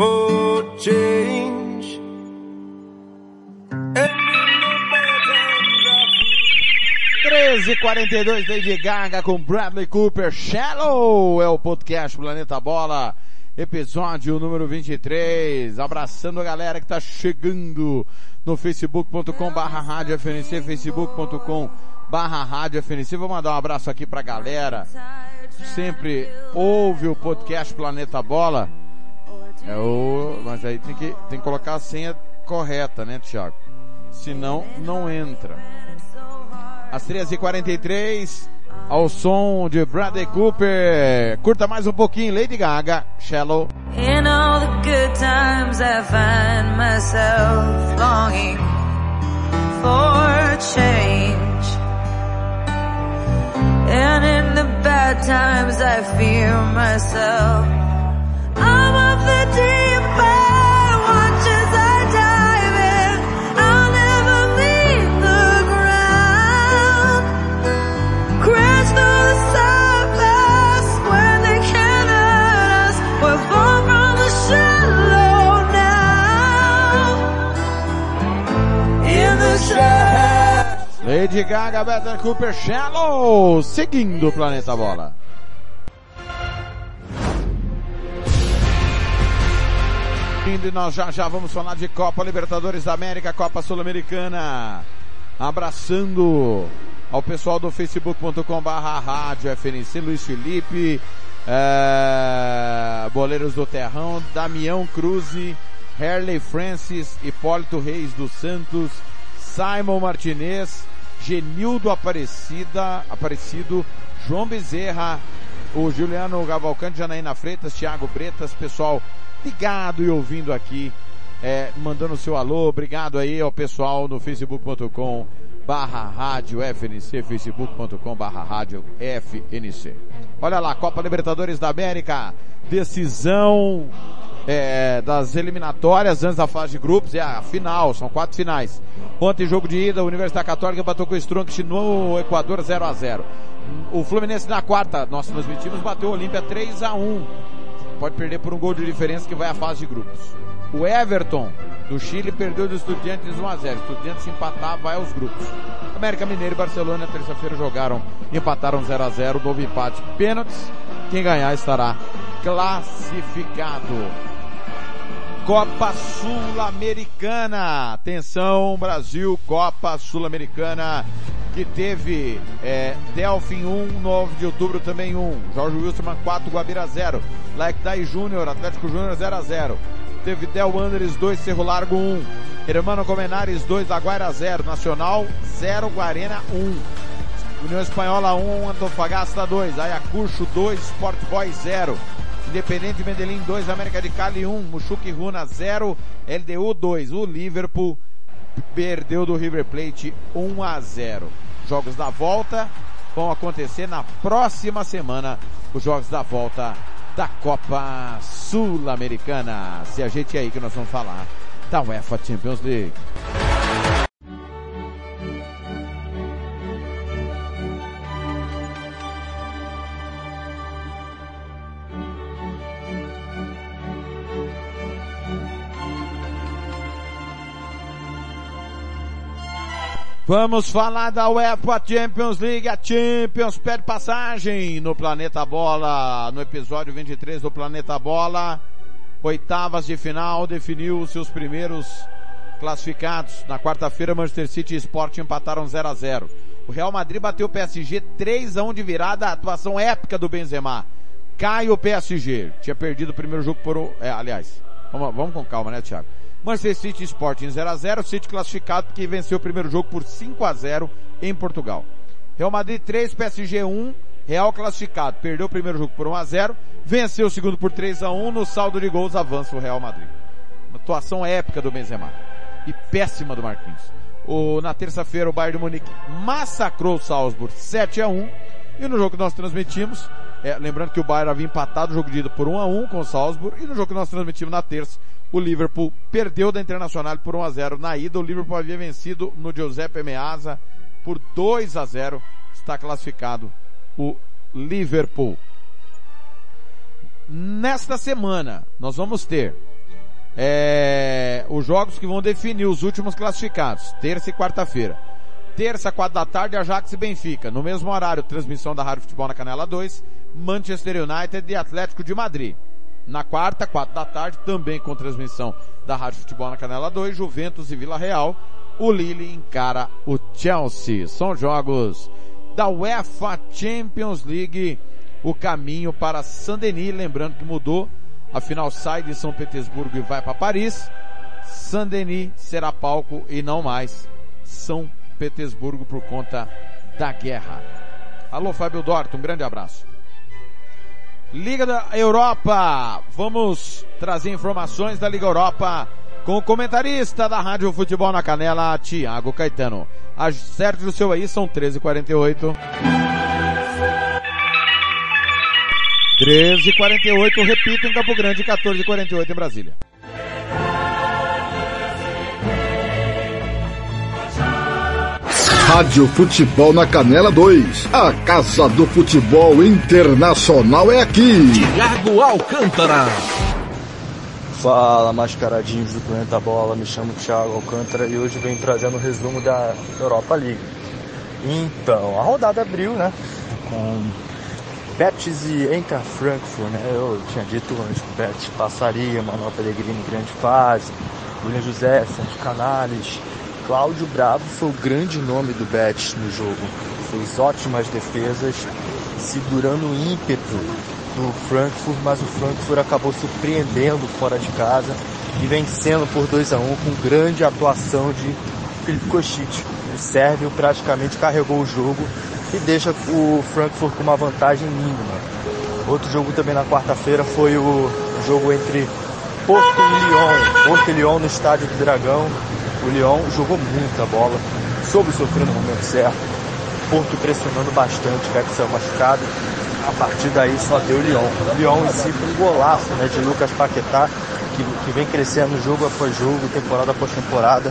for change. 13h42 Lady Gaga com Bradley Cooper. Shallow é o podcast Planeta Bola. Episódio número 23. Abraçando a galera que tá chegando no facebook.com barra rádio FNC, facebook.com barra rádio FNC. Vou mandar um abraço aqui pra galera. Sempre ouve o podcast Planeta Bola. É o, mas aí tem que, tem que colocar a senha correta, né, Thiago? Senão, não entra. Às 13h43, ao som de Bradley Cooper. Curta mais um pouquinho, Lady Gaga, Shallow. In all the good times I find myself longing for change. And in the bad times I fear myself. Lady Gaga, Bradley Cooper, Shallow. Seguindo o Planeta Bola. E nós já já vamos falar de Copa Libertadores da América, Copa Sul-Americana. Abraçando ao pessoal do facebook.com barra rádio FNC, Luiz Felipe, é, Boleiros do Terrão, Damião Cruze, Harley Francis, Hipólito Reis dos Santos, Simon Martinez, Genildo Aparecida, Aparecido, João Bezerra, o Juliano Gavalcante, Janaína Freitas, Thiago Bretas, pessoal ligado e ouvindo aqui, é, mandando seu alô, obrigado aí ao pessoal no facebook.com barra rádio FNC, facebook.com barra rádio FNC. Olha lá, Copa Libertadores da América, decisão é, das eliminatórias antes da fase de grupos, é a final, são quatro finais. Ontem jogo de ida, a Universidade Católica bateu com o Strunk no Equador 0 a 0 O Fluminense na quarta, nós transmitimos, bateu o Olímpia 3 a 1 Pode perder por um gol de diferença que vai à fase de grupos. O Everton do Chile perdeu do Estudiantes 1 a 0 Estudiantes empatar vai aos grupos. América Mineiro e Barcelona terça-feira jogaram, empataram 0 a 0 novo empate, pênaltis. Quem ganhar estará classificado. Copa Sul-Americana. Atenção, Brasil, Copa Sul-Americana, que teve é, Delfim 1, 9 de outubro também 1. Jorge Wilson 4, Guabira 0. Laecdai Júnior, Atlético Júnior 0 a 0. Teve Del Wanderers 2, Cerro Largo 1. Hermano Comenares 2, Laguaira 0. Nacional 0, Guarena 1. União Espanhola 1, Antofagasta 2. Ayacucho 2, Sport Boys 0. Independente Medellín 2, América de Cali 1, Muxuque Runa 0, LDU 2. O Liverpool perdeu do River Plate 1 a 0. Jogos da volta vão acontecer na próxima semana. Os jogos da volta da Copa Sul-Americana. Se a gente é aí que nós vamos falar da UEFA Champions League. Vamos falar da UEFA Champions League. A Champions pede passagem no Planeta Bola, no episódio 23 do Planeta Bola. Oitavas de final definiu seus primeiros classificados. Na quarta-feira, Manchester City e Sport empataram 0 a 0. O Real Madrid bateu o PSG 3 a 1 de virada, atuação épica do Benzema. Cai o PSG. Tinha perdido o primeiro jogo por, é, aliás, vamos, vamos com calma, né, Thiago? Manchester City Sporting 0x0, City classificado porque venceu o primeiro jogo por 5 a 0 em Portugal. Real Madrid 3, PSG 1, Real classificado, perdeu o primeiro jogo por 1 a 0, venceu o segundo por 3 a 1, no saldo de gols avança o Real Madrid. Uma atuação épica do Benzema e péssima do Marquinhos. O, na terça-feira o Bayern de Munique massacrou o Salzburg 7 a 1 e no jogo que nós transmitimos, é, lembrando que o Bayern havia empatado o jogo de ida por 1 a 1 com o Salzburg e no jogo que nós transmitimos na terça, o Liverpool perdeu da Internacional por 1 a 0 na ida. O Liverpool havia vencido no Giuseppe Meazza por 2 a 0. Está classificado o Liverpool. Nesta semana nós vamos ter é, os jogos que vão definir os últimos classificados, terça e quarta-feira. Terça, quatro da tarde, Ajax e Benfica. No mesmo horário, transmissão da Rádio Futebol na Canela 2, Manchester United e Atlético de Madrid. Na quarta, quatro da tarde, também com transmissão da Rádio Futebol na Canela 2, Juventus e Vila Real. O Lille encara o Chelsea. São jogos da UEFA Champions League. O caminho para Saint-Denis, lembrando que mudou. A final sai de São Petersburgo e vai para Paris. Saint-Denis será palco e não mais São Petersburgo por conta da guerra. Alô, Fábio Dort, um grande abraço. Liga da Europa. Vamos trazer informações da Liga Europa com o comentarista da Rádio Futebol na Canela, Thiago Caetano. Acerte o seu aí, são 13h48. 13h48, repito, em Campo Grande, 14h48 em Brasília. Rádio Futebol na Canela 2. A Casa do Futebol Internacional é aqui. Tiago Alcântara. Fala, mascaradinhos do Planeta Bola. Me chamo Thiago Alcântara e hoje venho trazendo o resumo da Europa League. Então, a rodada abriu, né? Com Betis e Eintracht Frankfurt, né? Eu tinha dito antes que o Betis passaria, Manuel Pellegrini em grande fase, William José, Santos Canales, Cláudio Bravo foi o grande nome do Betis no jogo. Fez ótimas defesas, segurando o ímpeto do Frankfurt, mas o Frankfurt acabou surpreendendo fora de casa e vencendo por 2 a 1 com grande atuação de Felipe Kostic. O Sérvio praticamente carregou o jogo e deixa o Frankfurt com uma vantagem mínima. Outro jogo também na quarta-feira foi o jogo entre Porto e Lyon. Porto e Lyon no estádio do Dragão O Lyon jogou muita bola, soube sofrer no momento certo. Porto pressionando bastante, o Pepe saiu machucado. A partir daí só deu o Lyon. O Lyon em si um golaço né, de Lucas Paquetá, que, que vem crescendo jogo após jogo, temporada após temporada.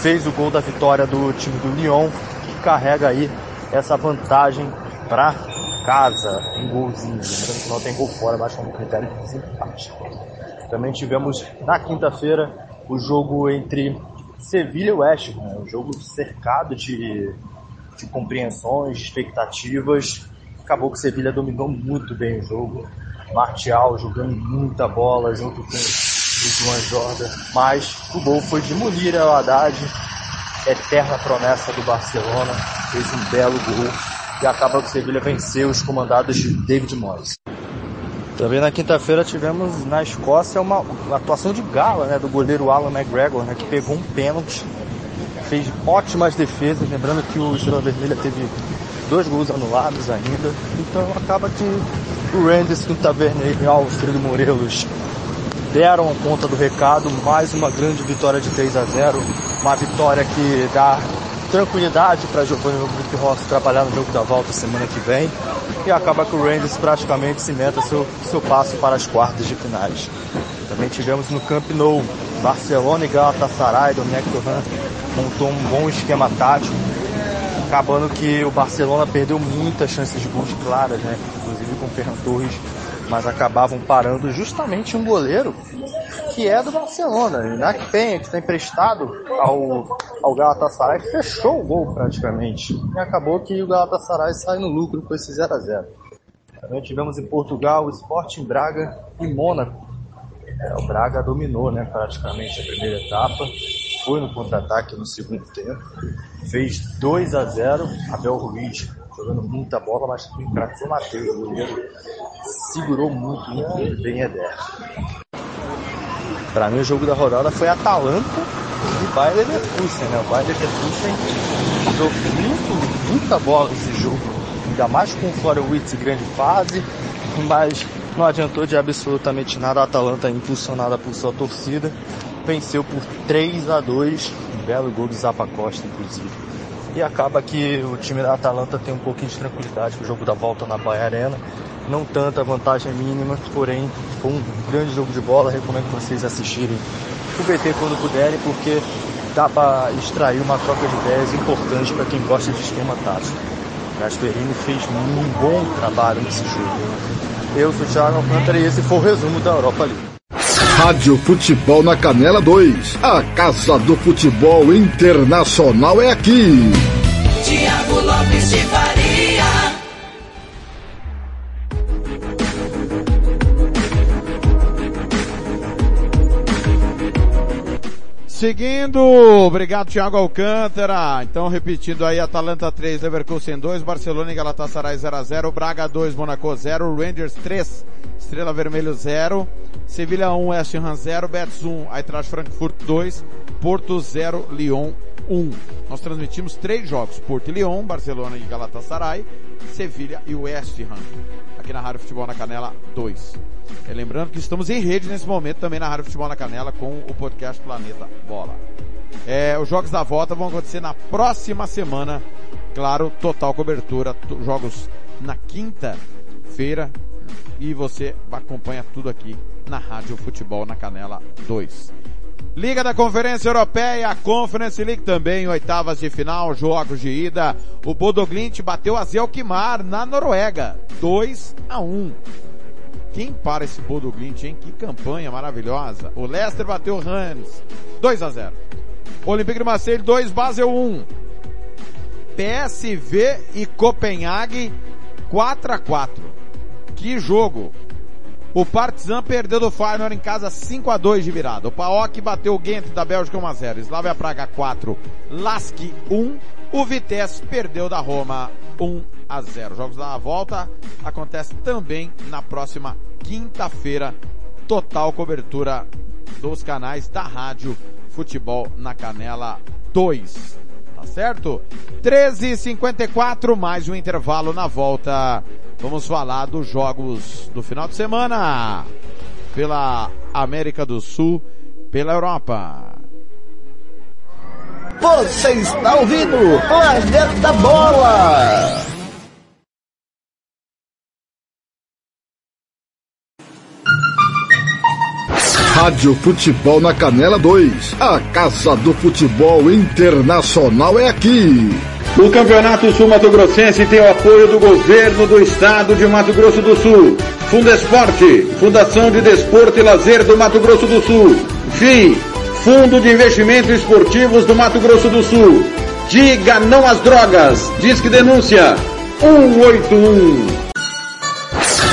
Fez o gol da vitória do time do Lyon, que carrega aí essa vantagem para casa em golzinho. Lembrando que não tem gol fora, mas como critério de desempate. Também tivemos na quinta-feira o jogo entre Sevilha West Ham, um jogo cercado de, de compreensões, de expectativas. Acabou que Sevilha dominou muito bem o jogo. Martial jogando muita bola junto com o João Jordan. Mas o gol foi de Munir El Haddad, eterna promessa do Barcelona. Fez um belo gol e acaba que o Sevilha venceu os comandados de David Moyes. Também na quinta-feira tivemos na Escócia uma, atuação de gala né, do goleiro Alan McGregor, né, que pegou um pênalti, fez ótimas defesas, lembrando que o Estrela Vermelha teve dois gols anulados ainda, então acaba que o o Taverneiro e Alfredo Morelos deram conta do recado, mais uma grande vitória de 3 a 0, uma vitória que dá tranquilidade para Giovanni Luke Rossi trabalhar no jogo da volta semana que vem e acaba que o Rangers praticamente cimenta seu, seu passo para as quartas de finais. Também tivemos no Camp Nou, Barcelona e Galatasaray, Dominic Torran montou um bom esquema tático, acabando que o Barcelona perdeu muitas chances de gols claras, né? inclusive com o Ferran Torres, mas acabavam parando justamente um goleiro que é do Barcelona, Inak Penha, que está emprestado ao, ao Galatasaray, fechou o gol praticamente. E acabou que o Galatasaray sai no lucro com esse 0 a 0 Também tivemos em Portugal o Sporting Braga e Mônaco. É, o Braga dominou né, praticamente a primeira etapa, foi no contra-ataque no segundo tempo, fez 2 a 0 Abel Ruiz jogando muita bola, mas foi Matheus, o goleiro segurou muito, muito bem Eder. Para mim o jogo da rodada foi Atalanta e Bayer Leverkusen, né? O Bayer Leverkusen jogou muito, muita bola nesse jogo, ainda mais com o Florowitz em grande fase, mas não adiantou de absolutamente nada. A Atalanta, impulsionada por sua torcida, venceu por 3 a 2 um belo gol do Zapa Costa, inclusive. E acaba que o time da Atalanta tem um pouquinho de tranquilidade com o jogo da volta na Bahia Arena não tanta vantagem mínima, porém foi um grande jogo de bola. Recomendo que vocês assistirem o BT quando puderem, porque dá para extrair uma troca de ideias importante para quem gosta de esquema tático. Gasperini fez um bom trabalho nesse jogo. Eu sou o Thiago Alcântara e esse foi o resumo da Europa League. Rádio Futebol na Canela 2. A Casa do Futebol Internacional é aqui. Tiago Lopes de Faria. Seguindo, obrigado Thiago Alcântara. Então repetindo aí, Atalanta 3, Leverkusen 2, Barcelona e Galatasaray 0 a 0, Braga 2, Monaco 0, Rangers 3, Estrela Vermelho 0, Sevilha 1, West Ham 0, Betis 1, Eintracht Frankfurt 2, Porto 0, Lyon 1. Nós transmitimos três jogos, Porto e Lyon, Barcelona e Galatasaray, Sevilha e West Ham. Aqui na Rádio Futebol na Canela 2. É, lembrando que estamos em rede nesse momento também na Rádio Futebol na Canela com o podcast Planeta Bola. É, os jogos da volta vão acontecer na próxima semana. Claro, total cobertura, jogos na quinta-feira. E você acompanha tudo aqui na Rádio Futebol na Canela 2. Liga da Conferência Europeia, Conference League também, oitavas de final, jogos de ida. O Bodoglint bateu a Zelkmar na Noruega, 2 a 1. Quem para esse Bodo Glint, hein? Que campanha maravilhosa. O Leicester bateu o Rennes. 2 a 0. Olympique de Marseille 2, Basel 1. PSV e Copenhague 4 a 4. Que jogo. O Partizan perdeu do Feyenoord em casa 5 a 2 de virada. O PAOK bateu o Ghent da Bélgica 1 a 0. Slavia Praga 4, Lask 1. O Vitesse perdeu da Roma 1 a 0. Jogos da volta acontece também na próxima quinta-feira. Total cobertura dos canais da Rádio Futebol na Canela 2. Tá certo? 13h54, mais um intervalo na volta. Vamos falar dos jogos do final de semana pela América do Sul, pela Europa. Você está ouvindo Planeta Bola! Rádio Futebol na Canela 2. A Casa do Futebol Internacional é aqui. O Campeonato Sul Mato Grossense tem o apoio do governo do estado de Mato Grosso do Sul. Fundesporte, Fundação de Desporto e Lazer do Mato Grosso do Sul. FII, Fundo de Investimentos Esportivos do Mato Grosso do Sul. Diga não às drogas. Disque denúncia 181.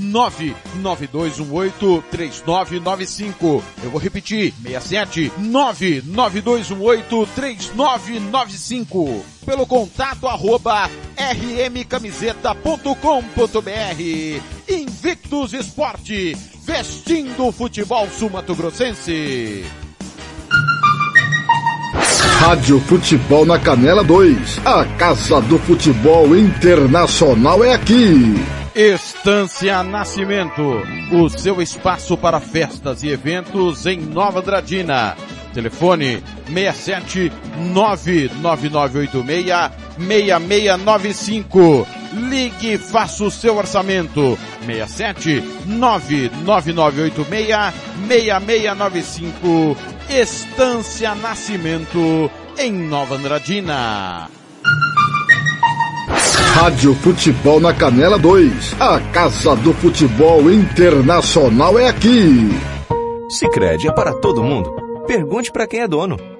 99218 3995. Eu vou repetir, 67 99218 3995. Pelo contato arroba rmcamiseta.com.br. Invictus Esporte, vestindo o futebol sumatogrossense. Rádio Futebol na Canela 2. A Casa do Futebol Internacional é aqui. Estância Nascimento, o seu espaço para festas e eventos em Nova Dradina. Telefone 67 99986 6695. Ligue e faça o seu orçamento. 67 99986 6695. Estância Nascimento em Nova Andradina. Rádio Futebol na Canela 2. A Casa do Futebol Internacional é aqui. Sicredi é para todo mundo. Pergunte para quem é dono.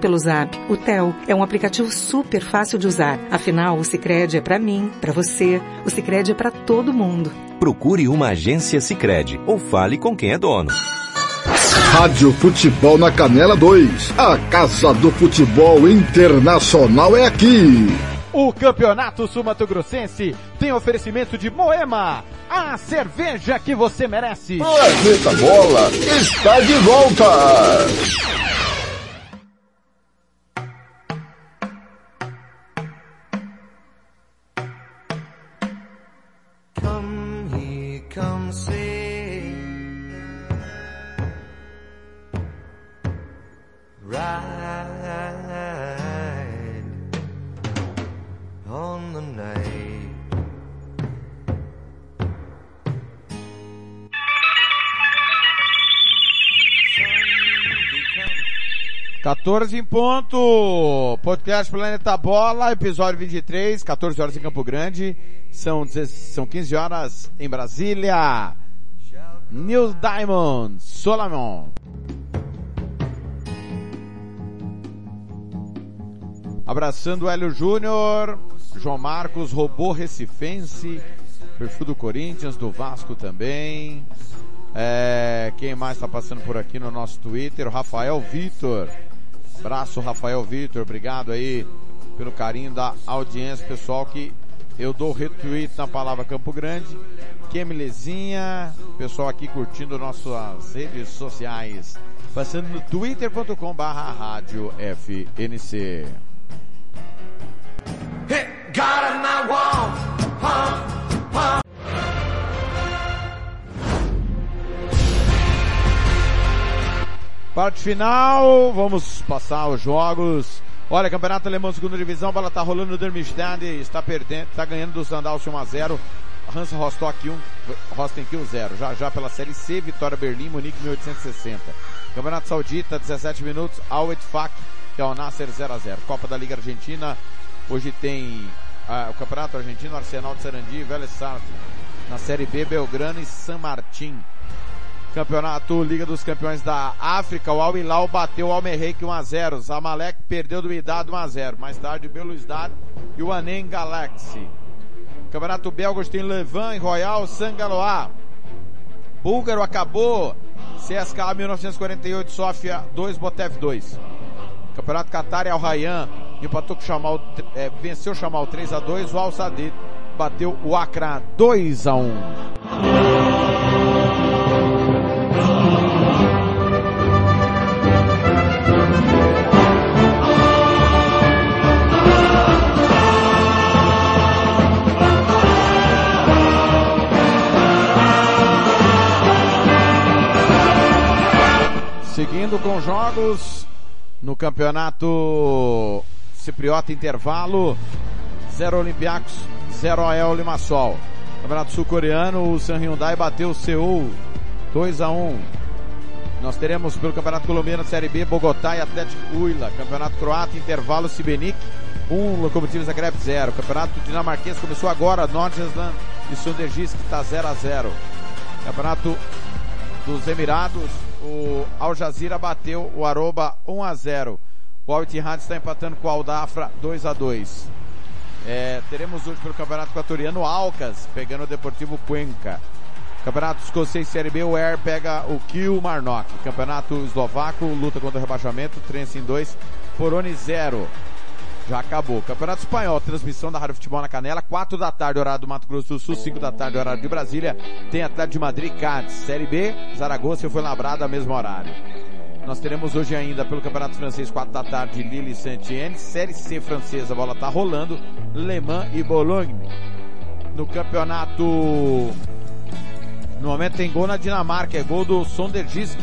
pelo Zap, o Tel. É um aplicativo super fácil de usar. Afinal, o Sicredi é para mim, para você. O Sicredi é para todo mundo. Procure uma agência Sicredi ou fale com quem é dono. Rádio Futebol na Canela 2. A Casa do Futebol Internacional é aqui. O Campeonato Sumato Grossense tem oferecimento de Moema, a cerveja que você merece. Planeta Bola está de volta. Here, come 14 em ponto. Podcast Planeta Bola, episódio 23, 14 horas em Campo Grande. São, 10 são 15 horas em Brasília. News Diamond, Solomon. Abraçando o Hélio Júnior, João Marcos, robô recifense, perfil do Corinthians, do Vasco também. É, quem mais está passando por aqui no nosso Twitter? O Rafael Vitor. Abraço, Rafael Vitor. Obrigado aí pelo carinho da audiência, pessoal, que eu dou retweet na palavra Campo Grande. Kemilezinha, pessoal aqui curtindo nossas redes sociais. Passando no twitter.com barra rádio FNC. Parte final, vamos passar os jogos. Olha, Campeonato Alemão, segunda divisão, bola tá rolando no Dermistad, está perdendo, está ganhando do Sandals 1 a 0. Hansa Rostock 1, Rostock 1 0. Já já pela Série C, Vitória Berlim, Munique 1860. Campeonato Saudita, 17 minutos, Al Etfaq, que é o Nasser 0 a 0. Copa da Liga Argentina, hoje tem ah, o Campeonato Argentino, Arsenal de Sarandi, Vélez Sartre. Na Série B, Belgrano e San Martín. Campeonato Liga dos Campeões da África, o Al Hilal bateu o Al Merreik 1 a 0. Zamalek perdeu do Idad 1 a 0. Mais tarde o Belouizdad e o Anem Galaxy. Campeonato Belga tem Levant e Royal Sangaloa. Búlgaro acabou. CSKA 1948, Sofia 2, Botev 2. Campeonato Qatar e Al Rayyan empatou com o Chamal, é, venceu o Chamal 3 a 2. O Al Sadid bateu o Accra 2 a 1. Seguindo com jogos no campeonato Cipriota Intervalo, 0 Olympiacos, 0 AEL Limassol. Campeonato Sul-Coreano, o San Hyundai bateu o Seul 2 a 1. Nós teremos pelo Campeonato Colombiano Série B, Bogotá e Atlético Huila. Campeonato Croata, Intervalo, Sibenic 1, um, Locomotiva Zagreb 0. Campeonato Dinamarquês começou agora, Nordjylland e Sundergisk está 0 a 0. Campeonato dos Emirados, o Al Jazeera bateu o Aroba 1 a 0. O Al Ittihad está empatando com o Aldafra 2 a 2. É, teremos hoje pelo Campeonato Equatoriano Alcas pegando o Deportivo Cuenca. Campeonato Escocês Série B, o Air pega o Kiel Marnock. Campeonato Eslovaco, luta contra o rebaixamento, Trensin 2, Poroni 0. Já acabou. Campeonato Espanhol, transmissão da Rádio Futebol na Canela, 4 da tarde, horário do Mato Grosso do Sul, 5 da tarde, horário de Brasília. Tem Atlético de Madrid, Cádiz. Série B, Zaragoza e foi labrada, mesmo horário. Nós teremos hoje ainda pelo Campeonato Francês, 4 da tarde, Lille e Saint-Étienne. Série C francesa, a bola tá rolando. Le Mans e Bologne. No campeonato... No momento tem gol na Dinamarca, é gol do Sondergisk.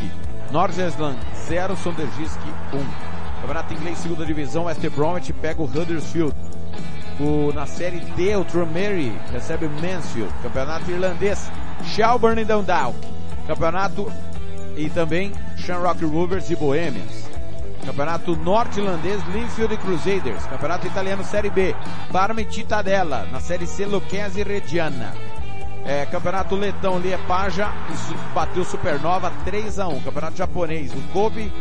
Nordjylland 0, Sondergisk 1. Campeonato Inglês, segunda divisão, West Bromwich pega o Huddersfield. O, na série D, o Trumary recebe o Mansfield. Campeonato irlandês, Shelburne e Dundalk. Campeonato e também Shamrock Rovers e Bohemians. Campeonato norte-irlandês, Linfield e Crusaders. Campeonato italiano, Série B, Parma e Cittadella. Na Série C, Lucchese e Reggiana. É, campeonato letão, Liepaja bateu Supernova 3 a 1 Campeonato japonês, o Kobe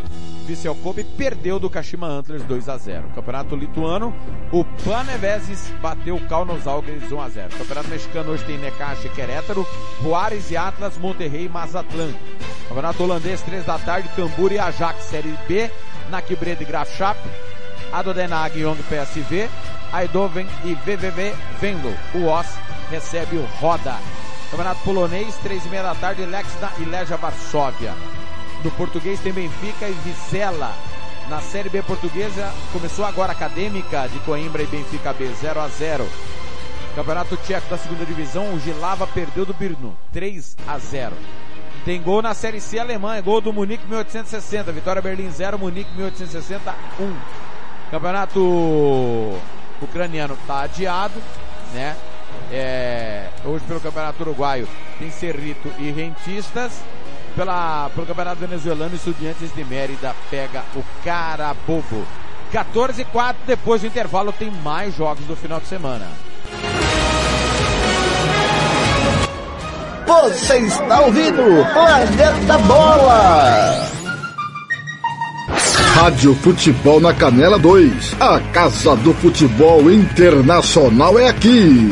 Vissel Kobe perdeu do Kashima Antlers 2 a 0. Campeonato lituano, o Paneveses bateu o Kaunos Algres 1 a 0. Campeonato mexicano hoje tem Necaxa e Querétaro, Juárez e Atlas, Monterrey e Mazatlan. Campeonato holandês 3 da tarde, Cambur e Ajax Série B, Nakibred e Grafschap, Adodenag e Young PSV, Eindhoven e VVV Venlo. O OS recebe o Roda. Campeonato polonês, 3 e meia da tarde, Lexna e Legia Varsóvia. No português tem Benfica e Vicela. Na Série B portuguesa começou agora a Acadêmica de Coimbra e Benfica B 0 a 0. Campeonato Tcheco da segunda divisão, o Gilava perdeu do Birno 3 a 0. Tem gol na Série C alemã, é gol do Munique 1860, Vitória Berlim 0, Munique 1860 1. Campeonato ucraniano está adiado, né? É, hoje pelo Campeonato Uruguaio tem Cerrito e Rentistas. Pela, pelo Campeonato Venezuelano, Estudiantes de Mérida pega o Carabobo. 14 e 4, depois do intervalo tem mais jogos do final de semana. Você está ouvindo Planeta Bola. Rádio Futebol na Canela 2. A Casa do Futebol Internacional é aqui.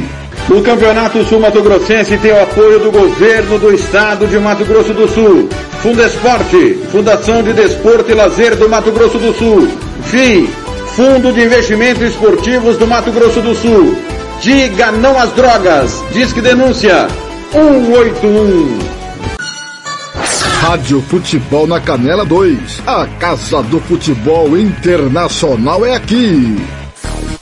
O Campeonato Sul Mato Grossense tem o apoio do governo do estado de Mato Grosso do Sul. Fundesporte, Fundação de Desporto e Lazer do Mato Grosso do Sul. FII, Fundo de Investimentos Esportivos do Mato Grosso do Sul. Diga não às drogas. Disque denúncia 181. Rádio Futebol na Canela 2. A Casa do Futebol Internacional é aqui.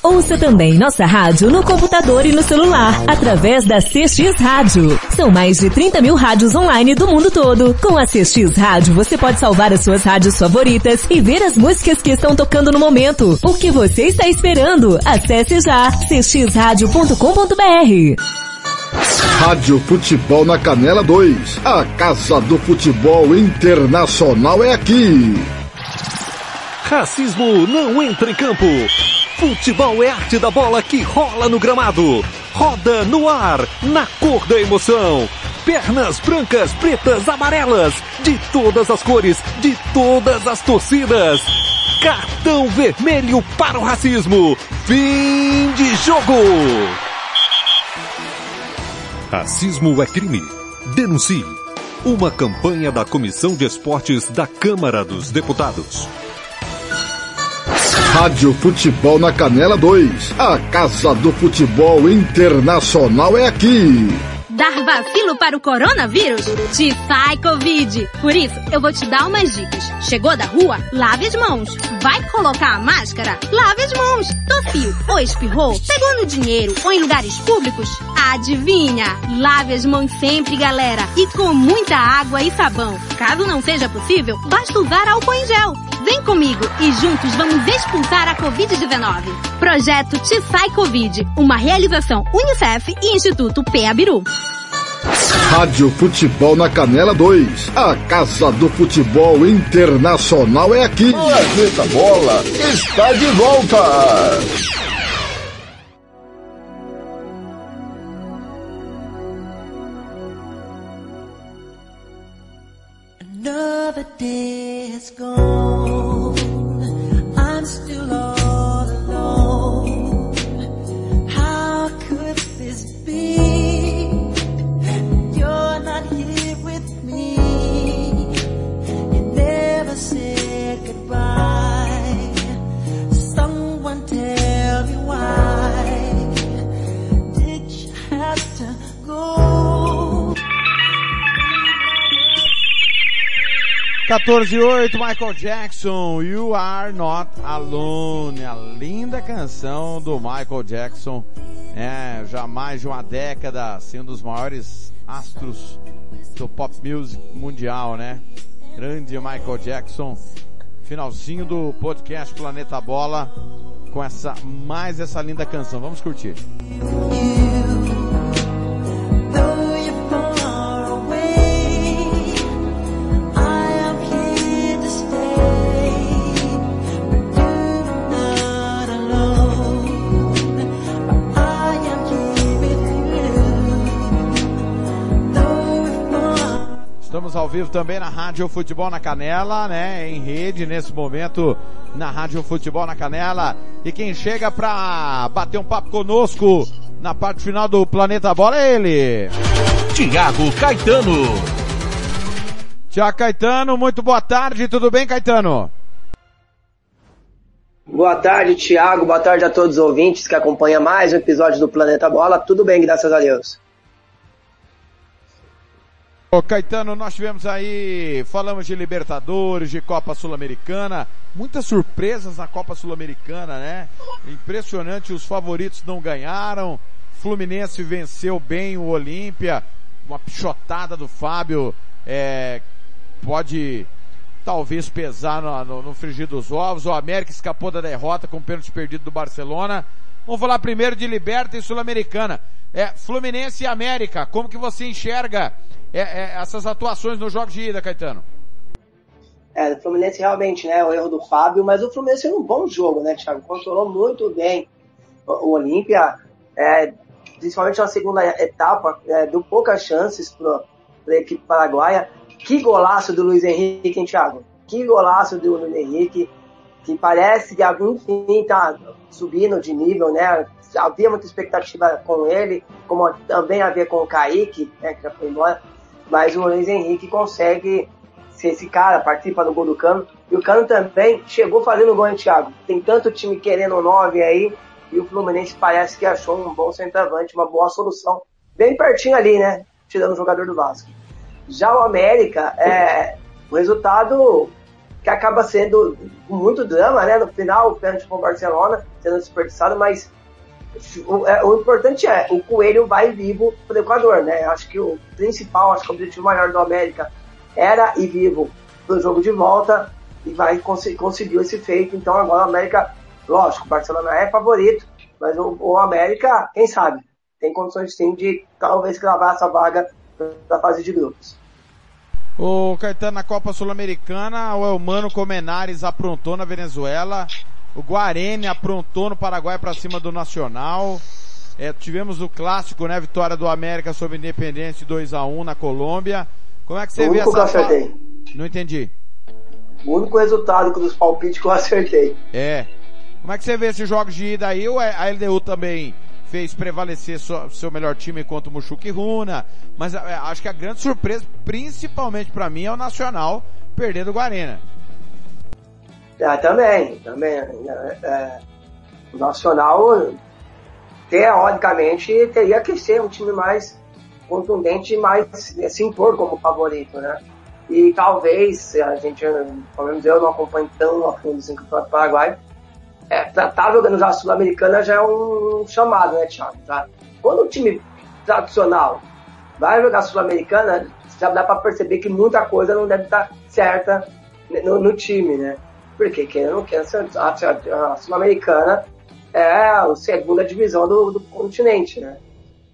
Ouça também nossa rádio no computador e no celular, através da CX Rádio. São mais de 30 mil rádios online do mundo todo. Com a CX Rádio, você pode salvar as suas rádios favoritas e ver as músicas que estão tocando no momento. O que você está esperando? Acesse já cxradio.com.br. Rádio Futebol na Canela 2. A Casa do Futebol Internacional é aqui. Racismo não entra em campo. Futebol é arte da bola que rola no gramado. Roda no ar, na cor da emoção. Pernas brancas, pretas, amarelas, de todas as cores, de todas as torcidas. Cartão vermelho para o racismo. Fim de jogo. Racismo é crime. Denuncie. Uma campanha da Comissão de Esportes da Câmara dos Deputados. Rádio Futebol na Canela 2. A Casa do Futebol Internacional é aqui. Dar vacilo para o coronavírus? Te sai Covid. Por isso, eu vou te dar umas dicas. Chegou da rua? Lave as mãos. Vai colocar a máscara? Lave as mãos. Tossiu ou espirrou? Pegou no dinheiro ou em lugares públicos? Adivinha? Lave as mãos sempre, galera. E com muita água e sabão. Caso não seja possível, basta usar álcool em gel. Vem comigo e juntos vamos expulsar a Covid-19. Projeto Te Sai Covid, uma realização Unicef e Instituto PEABIRU. Rádio Futebol na Canela 2. A Casa do Futebol Internacional é aqui. Planeta Bola está de volta. Gone. 14 e 8, Michael Jackson, You Are Not Alone. A linda canção do Michael Jackson. É, já mais de uma década, sendo um dos maiores astros do pop music mundial, né? Grande Michael Jackson. Finalzinho do podcast Planeta Bola com essa mais essa linda canção. Vamos curtir. Estamos ao vivo também na Rádio Futebol na Canela, né? Em rede nesse momento na Rádio Futebol na Canela. E quem chega pra bater um papo conosco na parte final do Planeta Bola é ele. Tiago Caetano. Tiago Caetano, muito boa tarde, tudo bem, Caetano? Boa tarde, Thiago. Boa tarde a todos os ouvintes que acompanham mais um episódio do Planeta Bola. Tudo bem, graças a Deus. Ô Caetano, nós tivemos aí, falamos de Libertadores, de Copa Sul-Americana, muitas surpresas na Copa Sul-Americana, né? Impressionante, os favoritos não ganharam, Fluminense venceu bem o Olímpia, uma pichotada do Fábio, é, pode talvez pesar no, no, no frigir dos ovos, o América escapou da derrota com o pênalti perdido do Barcelona. Vamos falar primeiro de Liberta e Sul-Americana. É, Fluminense e América, como que você enxerga é, é, essas atuações nos jogos de ida, Caetano? É, o Fluminense realmente, né, o erro do Fábio, mas o Fluminense fez um bom jogo, né, Thiago? Controlou muito bem o, o Olímpia, é, principalmente na segunda etapa, é, deu poucas chances para a equipe paraguaia. Que golaço do Luiz Henrique, hein, Thiago? Que golaço do Luiz Henrique, que parece que, enfim, tá subindo de nível, né? Havia muita expectativa com ele, como também havia com o Kaique, né, que já foi embora, mas o Luiz Henrique consegue ser esse cara, participa do gol do Cano, e o Cano também chegou fazendo gol, hein, Thiago? Tem tanto time querendo 9 aí, e o Fluminense parece que achou um bom centroavante, uma boa solução, bem pertinho ali, né? Tirando o jogador do Vasco. Já o América, é, o resultado que acaba sendo muito drama, né? No final, o pênalti para o Barcelona sendo desperdiçado, mas o, é, o, importante é, o Coelho vai vivo para o Equador, né? Acho que o principal, acho que o objetivo maior do América era ir vivo para o jogo de volta e vai cons conseguiu esse feito. Então agora o América, lógico, o Barcelona é favorito, mas o, o América, quem sabe, tem condições sim de talvez gravar essa vaga da fase de grupos. O Caetano na Copa Sul-Americana, o Elmano Comenares aprontou na Venezuela, o Guarene aprontou no Paraguai para cima do Nacional. É, tivemos o clássico, né? Vitória do América sobre Independente 2 a 1 na Colômbia. Como é que você o vê único essa que eu acertei. Não entendi. O único resultado dos palpites que eu acertei. É. Como é que você vê esses jogos de ida aí? A LDU também fez prevalecer sua, seu melhor time contra o Mushuki Runa, mas é, acho que a grande surpresa, principalmente para mim, é o Nacional perder do Guarena. É, também, também. É, é, o Nacional, teoricamente, teria que ser um time mais contundente e mais se impor como favorito, né? E talvez, a gente, pelo menos eu não acompanho tão a fundo assim, o Paraguai, é, tratar de organizar a Sul-Americana já é um chamado, né, Thiago? Tá? Quando o time tradicional vai jogar Sul-Americana, já dá para perceber que muita coisa não deve estar certa no, no time, né? Porque quem não quer a Sul-Americana é a segunda divisão do, do continente, né?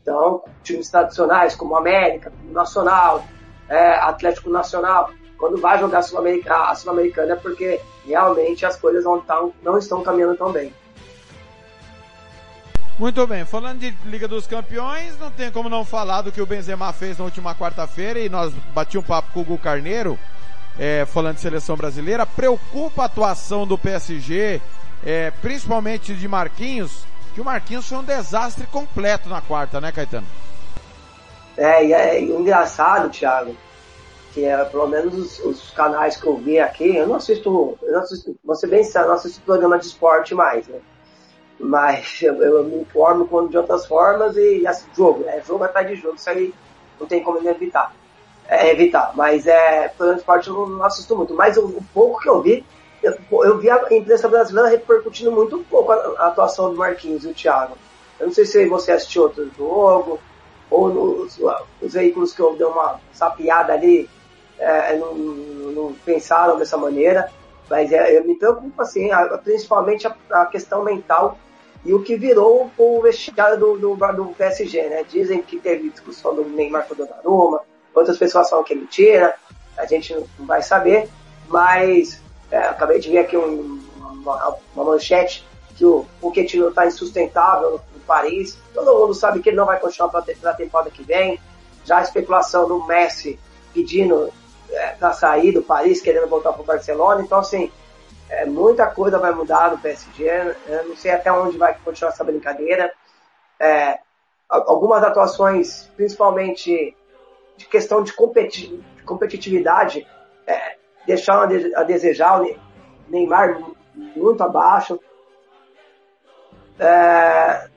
Então, times tradicionais como América, Nacional, é, Atlético Nacional, quando vai jogar a Sul-Americana Sul é porque realmente as coisas não, tão, não estão caminhando tão bem. Muito bem, falando de Liga dos Campeões, não tem como não falar do que o Benzema fez na última quarta-feira e nós bati um papo com o Gu Carneiro, é, falando de seleção brasileira. Preocupa a atuação do PSG, é, principalmente de Marquinhos, que o Marquinhos foi um desastre completo na quarta, né, Caetano? É, e é engraçado, Thiago, que é, pelo menos os, os, canais que eu vi aqui, eu não assisto, eu não assisto, ser bem sério, eu não assisto programa de esporte mais, né? Mas eu, eu me informo quando de outras formas e, e assim, jogo, é jogo atrás de jogo, isso aí não tem como evitar. É, evitar, mas é, programa de esporte eu não, não assisto muito, mas o, o, pouco que eu vi, eu, eu vi a imprensa brasileira repercutindo muito pouco a, a atuação do Marquinhos e do Thiago. Eu não sei se você assistiu outro jogo, ou nos, os veículos que eu dei uma sapiada ali, é, não, não, pensaram dessa maneira, mas é, eu me preocupo assim, a, principalmente a, a, questão mental e o que virou o vestiário do, do, do, PSG, né? Dizem que teve discussão do Neymar com o Donnarumma, outras pessoas falam que é mentira, a gente não vai saber, mas é, acabei de ver aqui um, uma, uma, manchete que o Pochettino está insustentável no, no, Paris, todo mundo sabe que ele não vai continuar para a temporada que vem, já a especulação do Messi pedindo é, para sair do Paris, querendo voltar para o Barcelona. Então, assim, é, muita coisa vai mudar no PSG. Eu não sei até onde vai continuar essa brincadeira. É, algumas atuações, principalmente de questão de, competi de competitividade, é, deixaram a, de a, desejar. O Neymar muito abaixo. É,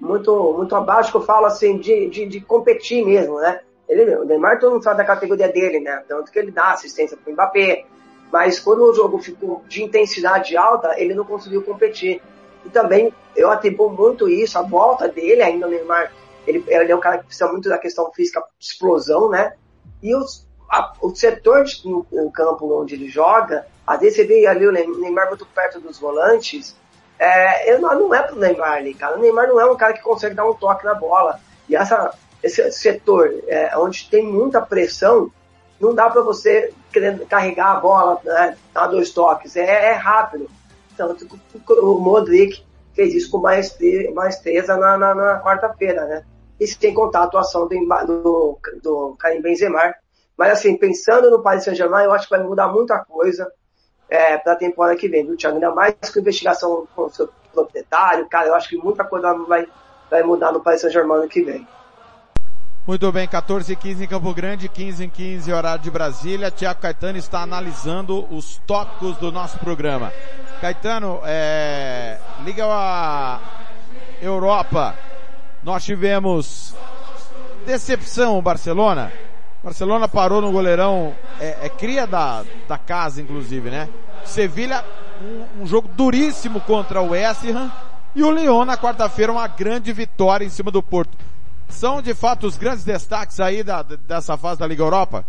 muito, muito abaixo, que eu falo assim, de, de, de competir mesmo, né? Ele, o Neymar todo mundo sabe da categoria dele, né? Tanto que ele dá assistência pro Mbappé. Mas quando o jogo ficou de intensidade alta, ele não conseguiu competir. E também eu atribuo muito isso, a volta dele ainda, o Neymar. Ele, ele é um cara que precisa muito da questão física, explosão, né? E os, a, o setor de, no, no, campo onde ele joga, às vezes você vê ali o Neymar muito perto dos volantes, é, eu não, não é pro Neymar ali, cara. O Neymar não é um cara que consegue dar um toque na bola. E essa, esse setor é, onde tem muita pressão, não dá para você carregar a bola, né, dar dois toques. É, é rápido. Que o Modric fez isso com maestria, na, na, na quarta-feira, né? E sem contar a atuação do, do, do Karim Benzema. Mas assim, pensando no Paris Saint-Germain, eu acho que vai mudar muita coisa é, para a temporada que vem, viu, Thiago? Ainda mais com investigação com o seu proprietário, cara, eu acho que muita coisa vai, vai mudar no Paris Saint-Germain ano que vem. Muito bem, 14 e 15 em Campo Grande, 15 em 15 horário de Brasília. Tiago Caetano está analisando os tópicos do nosso programa. Caetano, é, liga a Europa. Nós tivemos decepção Barcelona. Barcelona parou no goleirão, é, é cria da, da casa inclusive, né? Sevilha, um, um, jogo duríssimo contra o West Ham. E o Lyon na quarta-feira uma grande vitória em cima do Porto. São de fato os grandes destaques aí da, dessa fase da Liga Europa?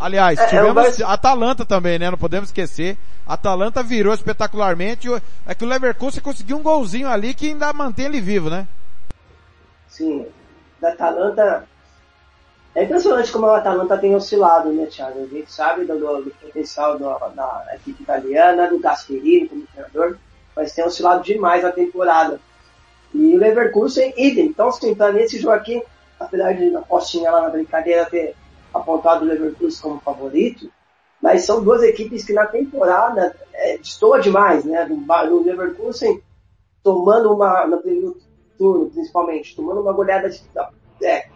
Aliás, É, tivemos eu a Atalanta também, né? Não podemos esquecer. Atalanta virou espetacularmente. É que o Leverkusen conseguiu um golzinho ali que ainda mantém ele vivo, né? Sim, da Atalanta. É impressionante como a Atalanta tem oscilado, né, Thiago? A gente sabe do, do- do potencial do- da equipe italiana, do Gasperini como treinador, mas tem oscilado demais a temporada. E o Leverkusen, idem. Então, assim, pra mim esse jogo aqui, apesar de a postinha lá na brincadeira ter apontado o Leverkusen como favorito, mas são duas equipes que na temporada é, destoa demais, né? Do Leverkusen tomando uma, no primeiro turno, principalmente, tomando uma goleada de, é,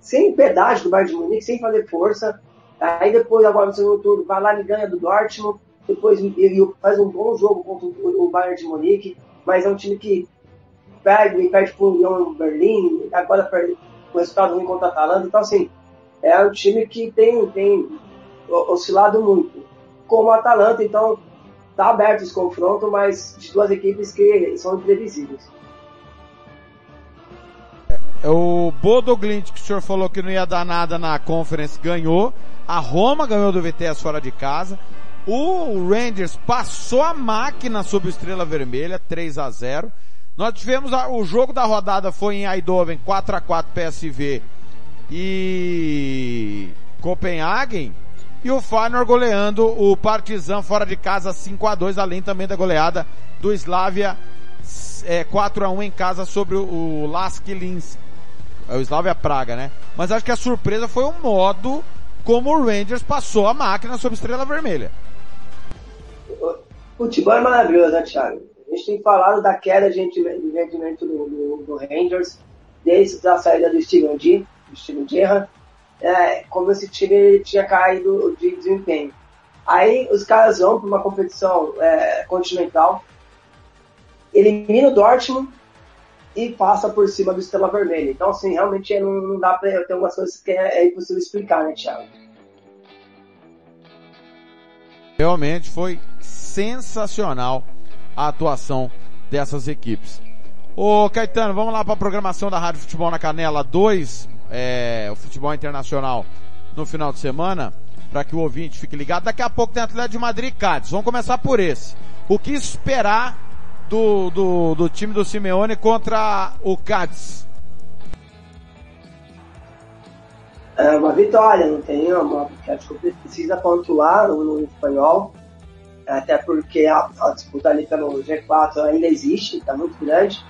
sem piedade do Bayern de Munique, sem fazer força. Aí depois, agora no segundo turno, vai lá e ganha do Dortmund. Depois ele faz um bom jogo contra o o Bayern de Munique, mas é um time que perde, perde pro União Berlim, agora perde o resultado ruim contra a Atalanta. Então, assim, é um time que tem, tem oscilado muito. Como a Atalanta, então, tá aberto esse confronto, mas de duas equipes que são imprevisíveis. É O Bodo Glint, que o senhor falou que não ia dar nada na Conference, ganhou. A Roma ganhou do VTS fora de casa. O Rangers passou a máquina sobre Estrela Vermelha, 3 a 0 Nós tivemos a- o jogo da rodada foi em Eindhoven, 4 a 4 PSV e Copenhagen. E o Feyenoord goleando o Partizan fora de casa 5 a 2 além também da goleada do Slavia é, 4 a 1 em casa sobre o, o Lask Linz. É o Slavia Praga, né? Mas acho que a surpresa foi o modo como o Rangers passou a máquina sobre Estrela Vermelha. Futebol é maravilhoso, né, Thiago? A gente tem falado da queda de rendimento do, do, do Rangers desde a saída do Steven G, do Steven Gerrard, é, como esse time tinha caído de desempenho. Aí os caras vão para uma competição é, continental, elimina o Dortmund e passa por cima do Estrela Vermelha. Então, assim, realmente não, não dá para ter algumas coisas que é, é impossível explicar, né, Thiago? Realmente foi sensacional a atuação dessas equipes. Ô Caetano, vamos lá para a programação da Rádio Futebol na Canela 2, é, o futebol internacional no final de semana, para que o ouvinte fique ligado. Daqui a pouco tem Atlético de Madrid e Cádiz. Vamos começar por esse. O que esperar do, do, do time do Simeone contra o Cádiz? É uma vitória, não tem uma. porque Acho que precisa pontuar no, no espanhol, até porque a, a disputa ali pelo G4 ainda existe, está muito grande.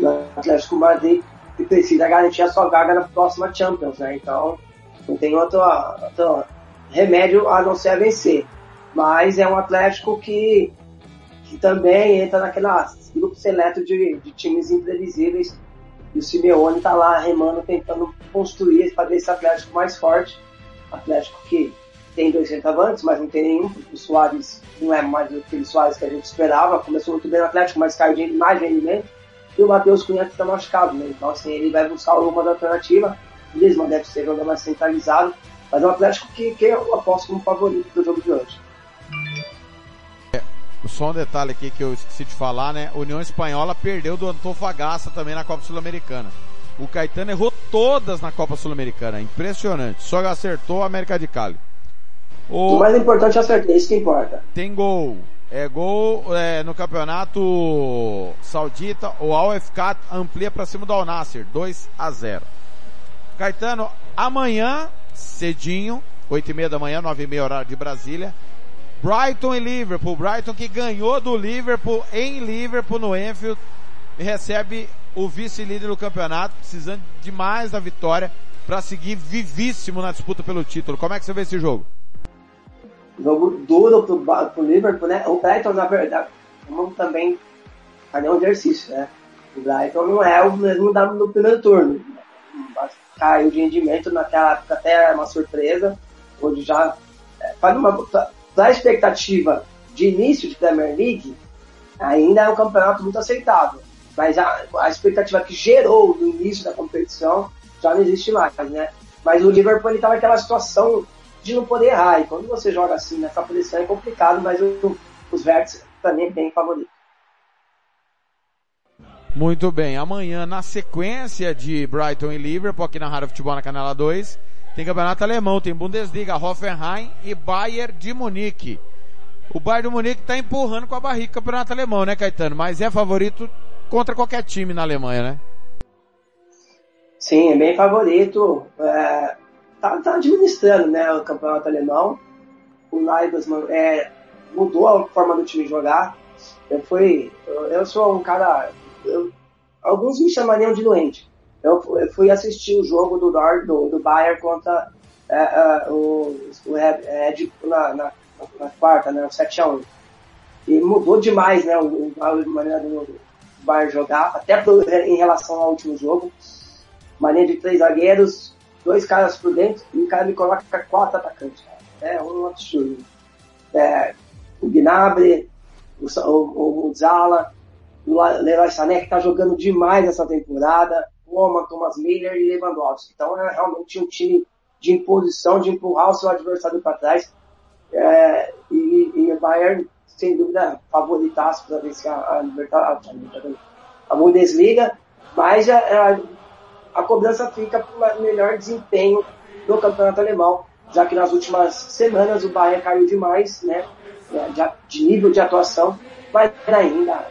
O Atlético Madrid precisa garantir a sua vaga na próxima Champions, né? Então não tem outro, outro remédio a não ser vencer. Mas é um Atlético que, que também entra naquela grupo seleto de, de times imprevisíveis e o Simeone está lá remando, tentando construir, fazer esse Atlético mais forte. Atlético que tem dois centavantes, mas não tem nenhum, porque o Soares não é mais aquele Soares que a gente esperava. Começou muito bem no Atlético, mas caiu de mais rendimento. E o Matheus Cunha está machucado, né? Então, assim, ele vai buscar alguma alternativa. O Griezmann deve ser jogador mais centralizado. Mas é um Atlético que, que eu aposto como favorito do jogo de hoje. Só um detalhe aqui que eu esqueci de falar, né? União Espanhola perdeu do Antofagasta também na Copa Sul-Americana. O Caetano errou todas na Copa Sul-Americana. Impressionante. Só acertou a América de Cali. O mais importante é acertar, isso que importa. Tem gol. É gol é, no campeonato saudita, o AFK amplia para cima do Al Nassr, 2 a 0. Caetano, amanhã, cedinho, 8 e meia da manhã, 9 e meia horário de Brasília, Brighton e Liverpool. Brighton que ganhou do Liverpool em Liverpool no Enfield e recebe o vice-líder do campeonato, precisando demais da vitória para seguir vivíssimo na disputa pelo título. Como é que você vê esse jogo? Jogo duro pro, pro Liverpool, né? O Brighton, na verdade, vamos também fazer um exercício, né? O Brighton não é o mesmo da, do primeiro turno. Caiu de rendimento naquela época, até uma surpresa. Hoje já é, faz uma da expectativa de início de Premier League, ainda é um campeonato muito aceitável. Mas a, a expectativa que gerou no início da competição já não existe mais, né? Mas o Liverpool ele tá naquela situação de não poder errar. E quando você joga assim nessa posição é complicado, mas o, os vértices também é bem favorito. Muito bem, amanhã na sequência de Brighton e Liverpool aqui na Rádio Futebol na Canela 2, tem campeonato alemão, tem Bundesliga, Hoffenheim e Bayern de Munique. O Bayern de Munique está empurrando com a barriga o campeonato alemão, né, Caetano? Mas é favorito contra qualquer time na Alemanha, né? Sim, é bem favorito. É, tá, tá administrando né, o campeonato alemão. O Nagelsmann é, mudou a forma do time jogar. Eu fui, eu, eu sou um cara, eu- alguns me chamariam de doente. Eu, eu fui assistir o jogo do, Dor- do, do Bayern contra é, é, o, o Red, Red na, na, na quarta, né, o 7x1. E mudou demais né, o, a maneira do Bayern jogar, até pro- em relação ao último jogo linha de três zagueiros, dois caras por dentro e o cara me coloca quatro atacantes. É um absurdo. É, o Gnabry, o, o, o Zala, o Leroy Sané que tá jogando demais essa temporada, o Oman, Thomas Miller e Lewandowski. Então é realmente um time de imposição, de empurrar o seu adversário para trás. É, e, e o Bayern, sem dúvida, favoritaço para vencer a, a, a, a Bundesliga, mas a, a cobrança fica para melhor desempenho no campeonato alemão, já que nas últimas semanas o Bayern caiu demais, né, de, de nível de atuação, mas ainda,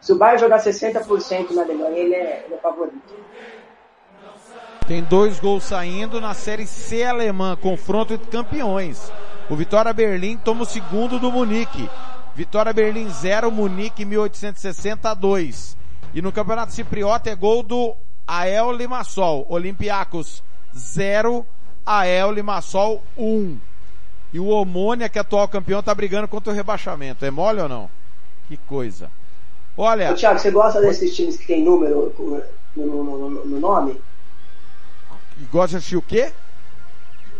se o Bayern jogar 60% na Alemanha, ele é, ele é favorito. Tem dois gols saindo na Série C alemã, confronto entre campeões. O Vitória Berlim toma o segundo do Munique. Vitória Berlim 0, Munique 1862. E no Campeonato Cipriota é gol do Ael Limassol. Olympiacos 0, Ael Limassol 1. E o Omônia, que é atual campeão, tá brigando contra o rebaixamento. É mole ou não? Que coisa. Olha. Ô, Thiago, você gosta desses times que tem número no, no, no, no nome? Gosta de assistir o quê?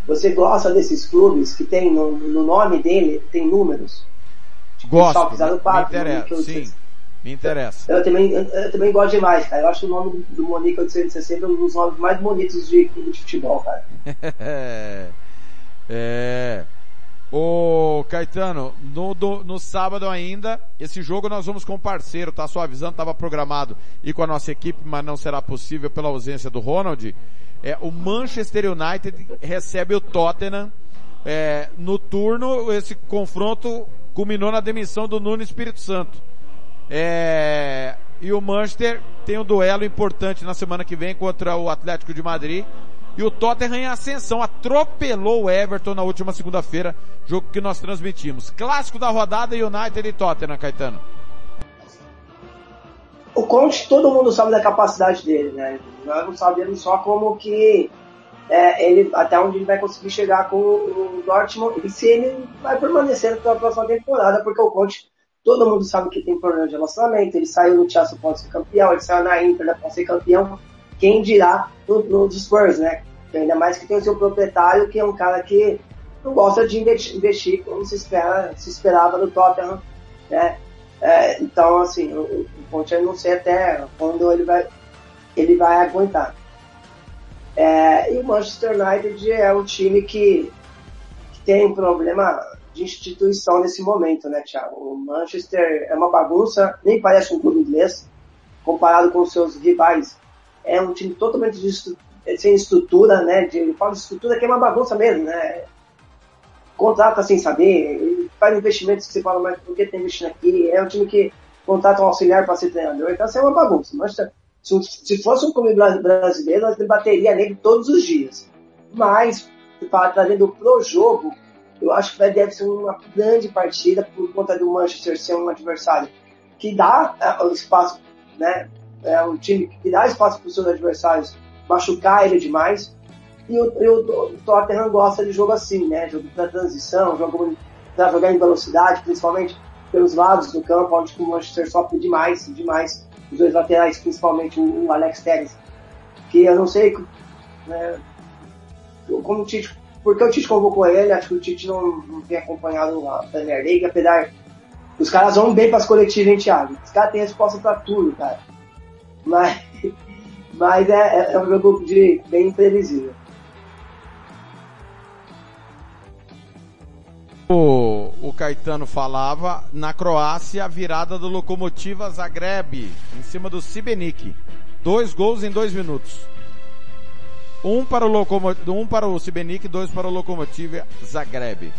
Você gosta desses clubes que tem no, no nome dele, tem números? Gosto. Só pisar no interessa, sim. Me interessa. Eu também, eu, eu também gosto demais, cara. Eu acho o nome do, Monique 860 um dos nomes mais bonitos de clube de futebol, cara. é. Ô Caetano, no, do- no sábado ainda, esse jogo nós vamos com um parceiro, tá só avisando, estava programado e com a nossa equipe, mas não será possível pela ausência do Ronald. É, o Manchester United recebe o Tottenham. É, no turno, esse confronto culminou na demissão do Nuno Espírito Santo. É, e o Manchester tem um duelo importante na semana que vem contra o Atlético de Madrid. E o Tottenham em ascensão atropelou o Everton na última segunda-feira, jogo que nós transmitimos. Clássico da rodada United e Tottenham, Caetano. O Conte, todo mundo sabe da capacidade dele, né? Nós não sabemos só como que é, ele, até onde ele vai conseguir chegar com o Dortmund e se ele vai permanecer para a próxima temporada, porque o Conte, todo mundo sabe que tem problema de relacionamento, ele saiu no Chelsea pode ser campeão, ele saiu na Inter para ser campeão, quem dirá no, no Spurs, né? Ainda mais que tem o seu proprietário, que é um cara que não gosta de investir, investir como se, espera, se esperava no Tottenham, né? É, então, assim, o, o Conte eu não sei até quando ele vai, ele vai aguentar. É, e o Manchester United é um time que, que tem um problema de instituição nesse momento, né, Thiago? O Manchester é uma bagunça, nem parece um clube inglês, comparado com seus rivais. É um time totalmente sem estrutura, né? De, eu de estrutura que é uma bagunça mesmo, né? Contrata sem saber, faz investimentos que você fala, mas por que tem investindo aqui? É um time que contrata um auxiliar para ser treinador, então isso é uma bagunça. Mas, se, se fosse um clube brasileiro, nós debateria nele todos os dias. Mas, trazendo pro jogo, eu acho que deve ser uma grande partida por conta do Manchester ser um adversário que dá é, o espaço, né? É um time que dá espaço para os seus adversários machucar ele demais. E o, e o, Tottenham gosta de jogo assim, né? Jogo para transição, jogo para jogar em velocidade, principalmente pelos lados do campo, onde o Manchester sofre demais, demais. Os dois laterais, principalmente o Alex Telles, que eu não sei né, como o Tite porque o Tite convocou ele, acho que o Tite não, não tem acompanhado a Premier League, apesar. Os caras vão bem para as coletivas, hein, Thiago? Os caras têm resposta para tudo, cara. Mas, mas é, é um jogo de, bem imprevisível. O, o Caetano falava na Croácia a virada do Lokomotiva Zagreb em cima do Sibenik. Dois gols em dois minutos. Um para o Locomotiv, um para o Sibenik, dois para o Lokomotiv Zagreb.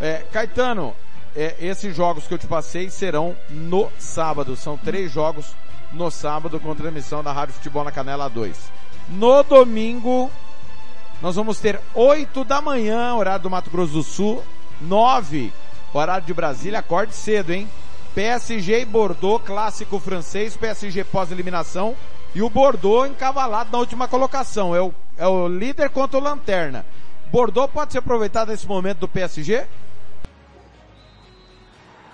É, Caetano, é, esses jogos que eu te passei serão no sábado. São três jogos no sábado com transmissão da Rádio Futebol na Canela 2. No domingo, nós vamos ter 8 da manhã, horário do Mato Grosso do Sul, 9, horário de Brasília, acorde cedo, hein? PSG e Bordeaux, clássico francês, PSG pós-eliminação, e o Bordeaux encavalado na última colocação. É o, é o líder contra o Lanterna. Bordeaux pode se aproveitar desse momento do PSG?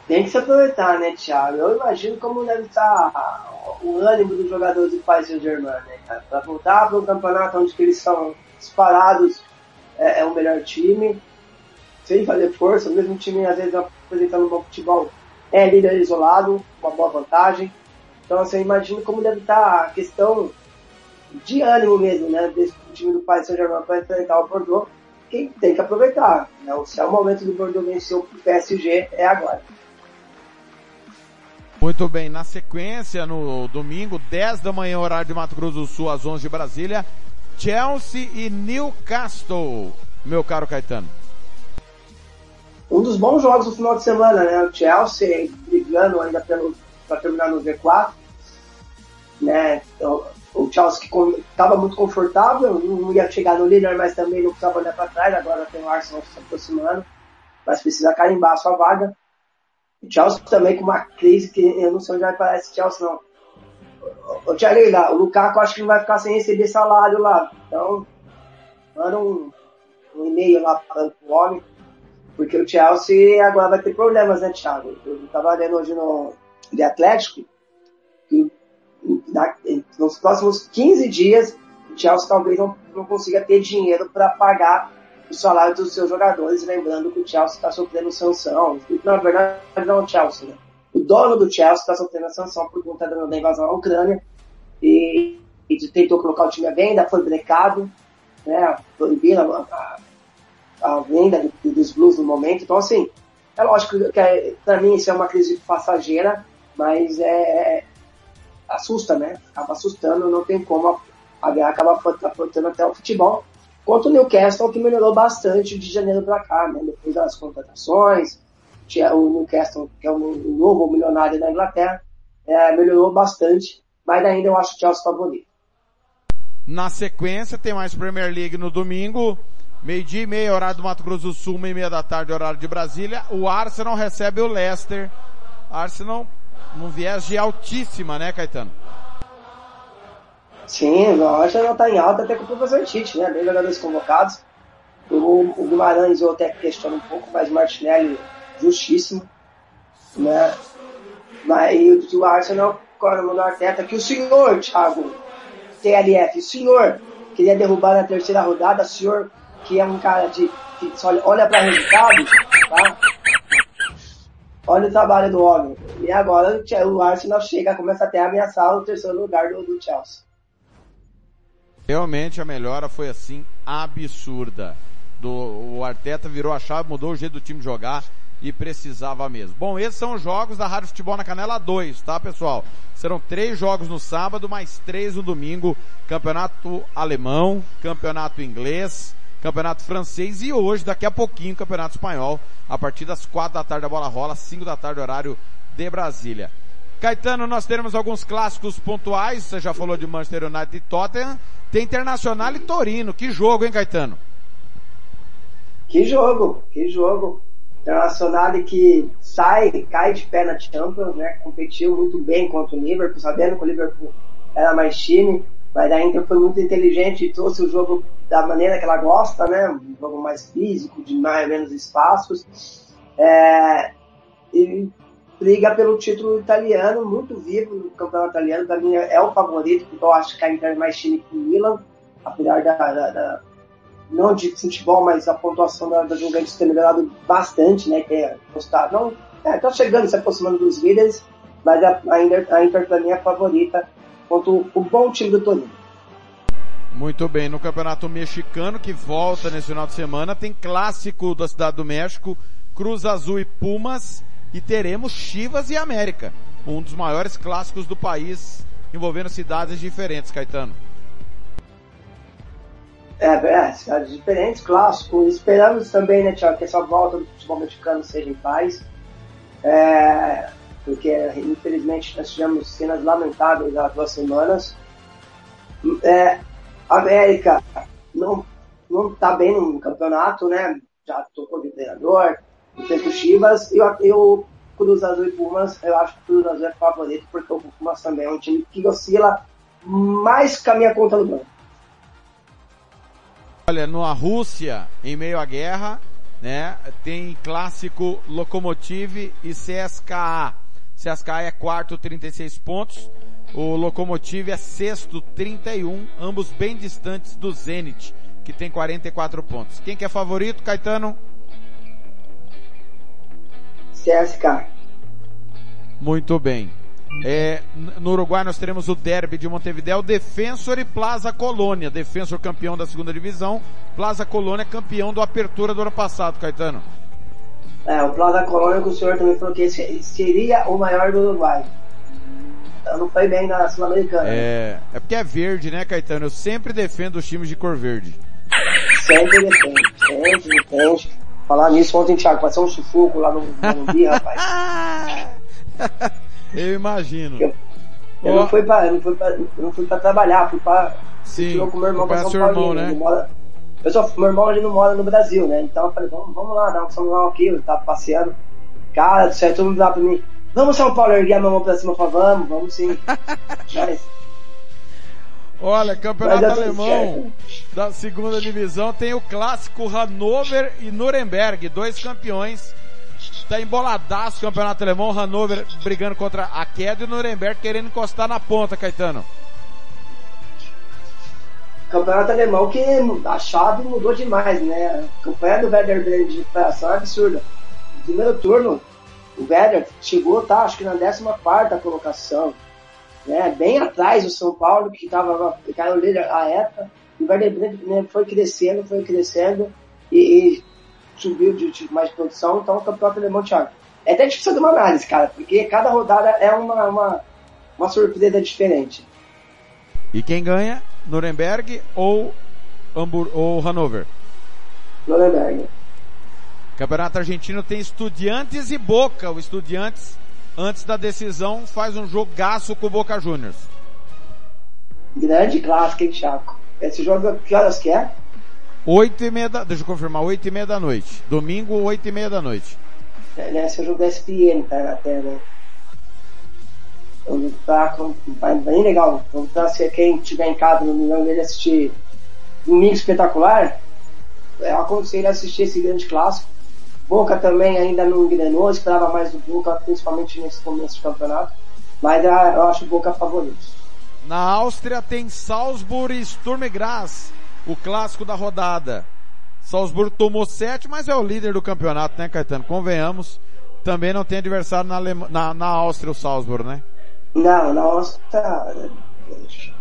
Tem que se aproveitar, né, Thiago? Eu imagino como deve estar o ânimo dos jogadores do Paris Saint-Germain, né, cara? Pra voltar para um campeonato onde eles são disparados, é, é, o melhor time, sem fazer força, o mesmo time às vezes apresentando um bom futebol, é líder isolado, uma boa vantagem. Então, assim, eu imagino como deve estar a questão de ânimo mesmo, né, desse time do Paris Saint-Germain para enfrentar o Bordeaux, que tem que aproveitar. Né? Se é o momento do Bordeaux vencer o PSG, é agora. Muito bem, na sequência, no domingo, 10 da manhã, horário de Mato Grosso do Sul, às 11 de Brasília, Chelsea e Newcastle, meu caro Caetano. Um dos bons jogos do final de semana, né? O Chelsea brigando ainda pelo para terminar no V4. Né? Então, o Chelsea que estava muito confortável, não ia chegar no líder, mas também não precisava olhar para trás. Agora tem o Arsenal se aproximando, mas precisa carimbar a sua vaga. O Chelsea também com uma crise que eu não sei onde vai parar esse Chelsea, não. O Thiago, o Lukaku acho que não vai ficar sem receber salário lá. Então, manda um, um e-mail lá para o homem, porque o Chelsea agora vai ter problemas, né, Thiago? Eu estava lendo hoje no, de Atlético, que nos próximos 15 dias o Chelsea talvez não, não consiga ter dinheiro para pagar o salário dos seus jogadores, lembrando que o Chelsea está sofrendo sanção. Na verdade, não é o Chelsea, né? O dono do Chelsea está sofrendo a sanção por conta da invasão à Ucrânia e, e tentou colocar o time à venda, foi brecado, né? Proibiram a, a, a venda dos Blues no momento. Então, assim, é lógico que é, para mim isso é uma crise passageira, mas é, é, assusta, né? Acaba assustando, não tem como a, guerra acaba afetando até o futebol. Quanto o Newcastle, que melhorou bastante de janeiro para cá, né? Depois das contratações, o Newcastle, que é o novo milionário da Inglaterra, é, melhorou bastante, mas ainda eu acho o Chelsea favorito. Na sequência, tem mais Premier League no domingo. Meio-dia e meia, horário do Mato Grosso do Sul, meia e meia da tarde, horário de Brasília. O Arsenal recebe o Leicester. Arsenal num viés de altíssima, né, Caetano? Sim, o Arsenal está em alta até com o professor Tite, né? Bem jogadores convocados. O, o Guimarães eu até questiono um pouco, mas Martinelli justíssimo, né? Mas o Arsenal, o Arteta, que o senhor, Thiago, TLF, o senhor queria derrubar na terceira rodada, o senhor que é um cara de, que só olha para resultados? Olha o trabalho do homem. E agora o Arsenal chega, começa até a ameaçar o terceiro lugar do, do Chelsea. Realmente a melhora foi assim absurda. Do, o Arteta virou a chave, mudou o jeito do time jogar e precisava mesmo. Bom, esses são os jogos da Rádio Futebol na Canela 2, tá pessoal? Serão três jogos no sábado, mais três no domingo. Campeonato alemão, campeonato inglês, Campeonato Francês e hoje, daqui a pouquinho, Campeonato Espanhol, a partir das quatro da tarde a bola rola, cinco da tarde horário de Brasília. Caetano, nós teremos alguns clássicos pontuais, você já falou de Manchester United e Tottenham, tem Internacional e Torino, que jogo, hein Caetano? Que jogo, que jogo. Internacional que sai, cai de pé na Champions, né? Competiu muito bem contra o Liverpool, sabendo que o Liverpool era mais time, mas a Inter foi muito inteligente e trouxe o jogo da maneira que ela gosta, né? Um jogo mais físico, de mais menos espaços. É, e briga pelo título italiano, muito vivo no campeonato italiano, para mim é o favorito, porque eu acho que a Inter é mais time que o Milan, apesar da, da, da não de futebol, mas a pontuação da, da Juventus ter melhorado bastante, né? Que é. Não, é, tá chegando, se aproximando dos líderes, mas a, a Inter, a Inter pra mim é a favorita contra o, bom time do Torino. Muito bem, no Campeonato Mexicano, que volta nesse final de semana, tem clássico da Cidade do México, Cruz Azul e Pumas, e teremos Chivas e América, um dos maiores clássicos do país, envolvendo cidades diferentes, Caetano. É, é, cidades diferentes, clássico. Esperamos também, né, Tiago, que essa volta do futebol mexicano seja em paz. É, porque, infelizmente, nós tivemos cenas lamentáveis há duas semanas. É, América não, não tá bem no campeonato, né? Já tocou de treinador, o tempo Chivas, e eu, eu Cruz Azul e Pumas, eu acho que o Cruz Azul é favorito, porque o Pumas também é um time que oscila mais com a minha conta do banco. Olha, na Rússia, em meio à guerra, né, tem clássico Lokomotiv e CSKA. CSKA é quarto, 36 pontos. O Lokomotiv é sexto, 31, ambos bem distantes do Zenit, que tem 44 pontos. Quem que é favorito, Caetano? CSK. Muito bem. É, no Uruguai nós teremos o derby de Montevideo, Defensor e Plaza Colônia. Defensor campeão da segunda divisão, Plaza Colônia campeão do Apertura do ano passado, Caetano. É, o Plaza Colônia que o senhor também falou que seria o maior do Uruguai. Então não foi bem na Sul-Americana. É, é porque é verde, né, Caetano? Eu sempre defendo os times de cor verde. Sempre defendo, sempre defende. Falar nisso ontem, Thiago, passou um sufoco lá no, no rapaz. Eu imagino. Eu, eu oh. não fui pra, não fui pra, não fui pra trabalhar, fui pra, Sim, com meu irmão pra seu irmão, né? Mora, eu sou, meu irmão ele não mora no Brasil, né? Então eu falei, vamos, vamos lá, dar um São Paulo aqui, eu tava passeando. Cara do céu, todo mundo lá pra mim, vamos São Paulo, erguer a mão pra cima, eu falei, vamos, vamos sim. Mas, Olha, campeonato alemão da segunda divisão tem o clássico Hannover e Nuremberg, dois campeões. Tá emboladaço o campeonato alemão, Hannover brigando contra a queda e o Nuremberg querendo encostar na ponta, Caetano. Campeonato alemão que a chave mudou demais, né? A campanha do Werder Bremen de recuperação é absurda. No primeiro turno, o Werder chegou, tá, acho que na 14 colocação né, bem atrás do São Paulo, que estava era o líder à época, e o Werder Bremen foi crescendo, foi crescendo e, e subiu de, de, mais produção, então o campeonato alemão, Thiago. É até difícil fazer uma análise, cara, porque cada rodada é uma, uma, uma surpresa diferente. E quem ganha? Nuremberg ou, Hambur ou Hannover? Nuremberg. Campeonato argentino tem Estudiantes e Boca. O Estudiantes antes da decisão, faz um jogaço com o Boca Juniors. Grande clássico, hein, Chaco? Esse jogo, que horas que é? Oito e meia da, deixa eu confirmar, oito e meia da noite. Domingo, oito e meia da noite. É, né, é o jogo da SPN, tá, até, né? Tá bem legal. Então, se quem tiver em casa no milhão dele assistir Domingo Espetacular, eu aconselho a assistir esse grande clássico. Boca também ainda não engrenou, esperava mais do Boca, principalmente nesse começo de campeonato. Mas ah, eu acho Boca favorito. Na Áustria tem Salzburg e Sturm Graz, o clássico da rodada. Salzburg tomou sete, mas é o líder do campeonato, né, Caetano? Convenhamos. Também não tem adversário na, na, na Áustria, o Salzburg, né? Não, na Áustria.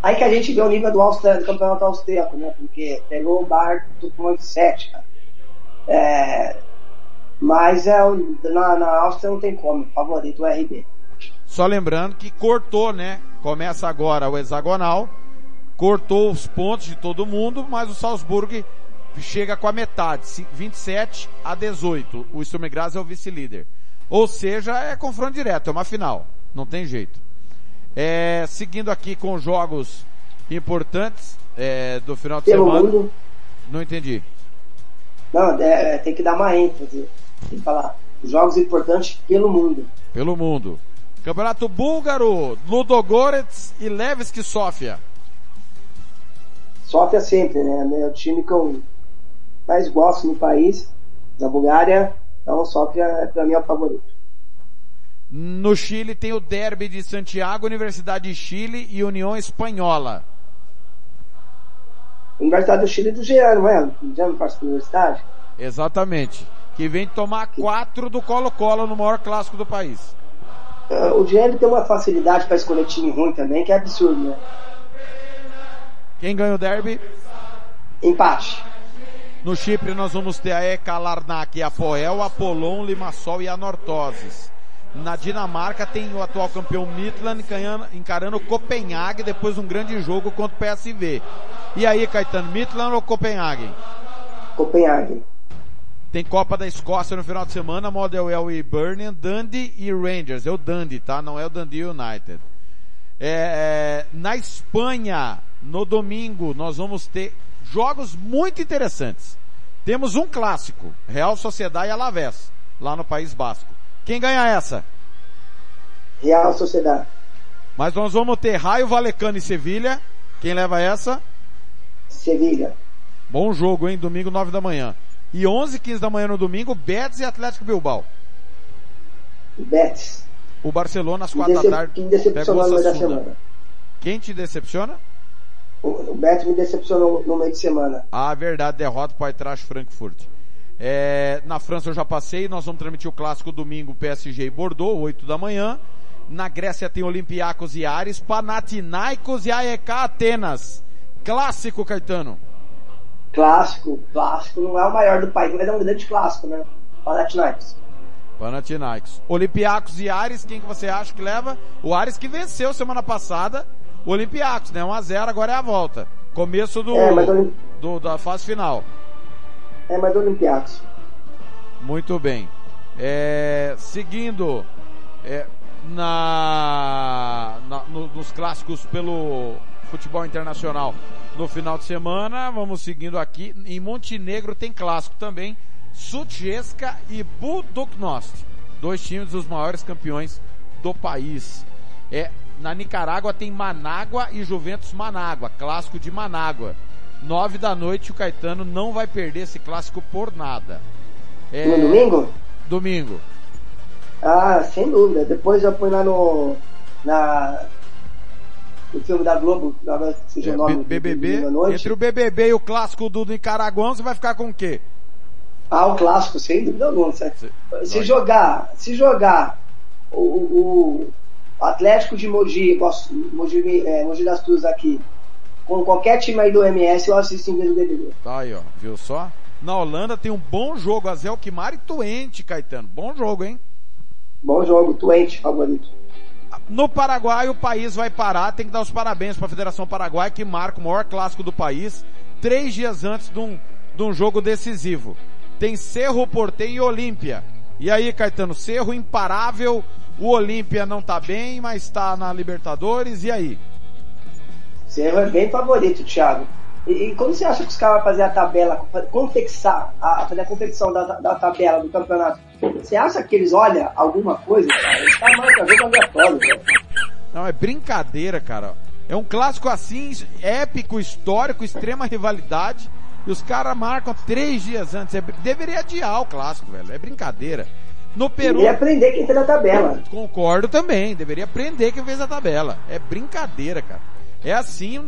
Aí que a gente vê o nível do, Áustria, do campeonato austríaco, né? Porque pegou o bar do ponto 7, cara. É, mas é, na, na Áustria não tem como, favorito o RB. Só lembrando que cortou, né? Começa agora o hexagonal, cortou os pontos de todo mundo, mas o Salzburg chega com a metade, ci- 27 a 18. O Sturm Graz é o vice-líder. Ou seja, é confronto direto, é uma final. Não tem jeito. É, seguindo aqui com jogos importantes é, do final de Pelo semana. mundo. Não entendi. Não, é, é, tem que dar uma ênfase. Tem que falar. Jogos importantes pelo mundo. Pelo mundo. Campeonato Búlgaro, Ludogorets e Levski Sofia. Sofia sempre, né? É o time que eu mais gosto no país, da Bulgária. Então, Sofia, é, pra mim, é o favorito. No Chile tem o Derby de Santiago, Universidade de Chile e União Espanhola. Universidade do Chile do Jean, não é? Jean não participa da universidade? Exatamente. Que vem tomar quatro do Colo-Colo no maior clássico do país. Ah, O Jean tem uma facilidade para escolher time ruim também, que é absurdo, né? Quem ganha o Derby? Empate. No Chipre nós vamos ter a EK Larnac e a Poel, a Polon, Limassol e a Nortoses. Na Dinamarca tem o atual campeão Midland encarando o Copenhague depois de um grande jogo contra o PSV. E aí, Caetano, Midland ou Copenhague? Copenhague. Tem Copa da Escócia no final de semana, Motherwell e Birmingham, Dundee e Rangers. É o Dundee, tá? Não é o Dundee United. É, é, na Espanha, no domingo, nós vamos ter jogos muito interessantes. Temos um clássico, Real Sociedade e Alavés, lá no País Basco. Quem ganha essa? Real Sociedade. Mas nós vamos ter Raio Valecano e Sevilha. Quem leva essa? Sevilha. Bom jogo, hein? Domingo, 9 da manhã. E 11 15 da manhã no domingo, Betis e Atlético Bilbao. Betis. O Barcelona às Que 4 da tarde que me pega o decepcionou no meio da semana. Quem te decepciona? O, o Betis me decepcionou no meio de semana. Ah, verdade, derrota para Eintracht Frankfurt. É, na França eu já passei, nós vamos transmitir o clássico domingo PSG e Bordeaux, 8 da manhã. Na Grécia tem Olympiacos e Ares, Panathinaikos e AEK Atenas. Clássico, Caetano. Clássico. Clássico não é o maior do país, mas é um grande clássico, né? Panathinaikos. Panathinaikos. Olympiacos e Ares, quem que você acha que leva? O Ares que venceu semana passada o Olympiacos, né? 1x0, agora é a volta. Começo do, É, mas do- da fase final. É, mas do Olympiacos. Muito bem. É, seguindo é, na, na- no- nos clássicos pelo futebol internacional no final de semana, vamos seguindo aqui. Em Montenegro tem clássico também. Sutjeska e Buduknost. Dois times dos maiores campeões do país. É, na Nicarágua tem Manágua e Juventus Manágua, clássico de Manágua. Nove da noite o Caetano não vai perder esse clássico por nada. É, No domingo? Domingo. Ah, sem dúvida. Depois eu ponho lá no. Na. No filme da Globo, agora seja o nome. É, do BBB, entre o BBB e o clássico do Nicaraguão, você vai ficar com o quê? Ah, o clássico, sem dúvida alguma. Se, se jogar, se jogar o, o- o Atlético de Mogi, Mogi, é, Mogi das Cruzes aqui, com qualquer time aí do MS, eu assisto em vez do BBB. Tá aí, ó, viu só? Na Holanda tem um bom jogo, Azel Kimar e Tuente, Caetano. Bom jogo, hein? Bom jogo, Twente, favorito. No Paraguai, o país vai parar. Tem que dar os parabéns para a Federação Paraguai, que marca o maior clássico do país, três dias antes de um, de um jogo decisivo. Tem Cerro Porteño e Olímpia. E aí, Caetano, Cerro imparável. O Olímpia não tá bem, mas tá na Libertadores. E aí? Cerro é bem favorito, Thiago. E, e como você acha que os caras vão fazer a tabela, confecção, a, fazer a confecção da, da tabela do campeonato? Você acha que eles olham alguma coisa? Cara? Eles tá marcando jogo aleatório, velho. Não, é brincadeira, cara. É um clássico assim, épico, histórico, extrema rivalidade. E os caras marcam três dias antes. É deveria adiar o clássico, velho. É brincadeira. No Peru. Deveria aprender quem fez a tabela. Concordo também. Deveria aprender quem fez a tabela. É brincadeira, cara. É assim,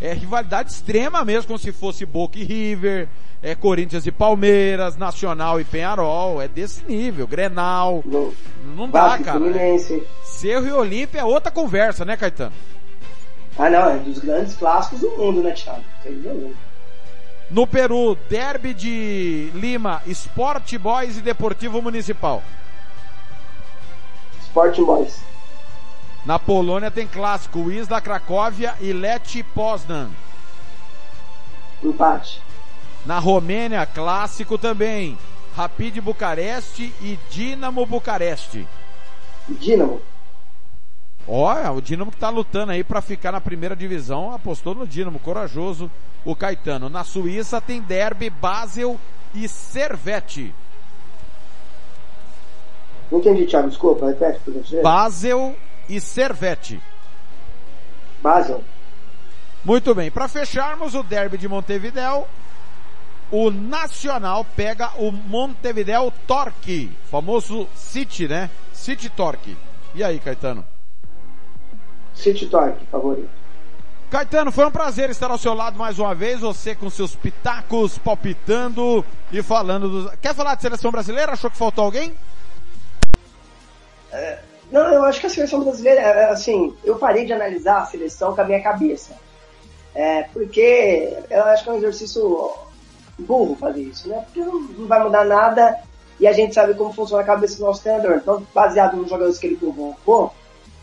é rivalidade extrema mesmo, como se fosse Boca e River, é Corinthians e Palmeiras, Nacional e Penharol. É desse nível. Grenal. Não dá, Vasco e cara. Fluminense. Cerro e Olímpia é outra conversa, né, Caetano? Ah, não, é dos grandes clássicos do mundo, né, Thiago? No Peru, Derby de Lima, Sport Boys e Deportivo Municipal. Sporting Boys. Na Polônia tem clássico Wisla Cracóvia e Lech Poznan. Empate. Na Romênia, clássico também. Rapid Bucareste e Dinamo Bucareste. Dinamo. Olha, o Dinamo que tá lutando aí para ficar na primeira divisão, apostou no Dinamo, corajoso o Caetano. Na Suíça tem Derby, Basel e Servette. Não entendi, Thiago, desculpa, repete, por gentileza. Basel e Servette. Basel. Muito bem, para fecharmos o Derby de Montevideo, o Nacional pega o Montevideo Torque, famoso City, né? City Torque. E aí, Caetano? City Torque, favorito. Caetano, foi um prazer estar ao seu lado mais uma vez, você com seus pitacos, palpitando e falando dos... Quer falar de seleção brasileira? Achou que faltou alguém? É, não, eu acho que a seleção brasileira, é, assim, eu parei de analisar a seleção com a minha cabeça. É, porque eu acho que é um exercício burro fazer isso, né? Porque não, vai mudar nada e a gente sabe como funciona a cabeça do nosso treinador. Então, baseado nos jogadores que ele convocou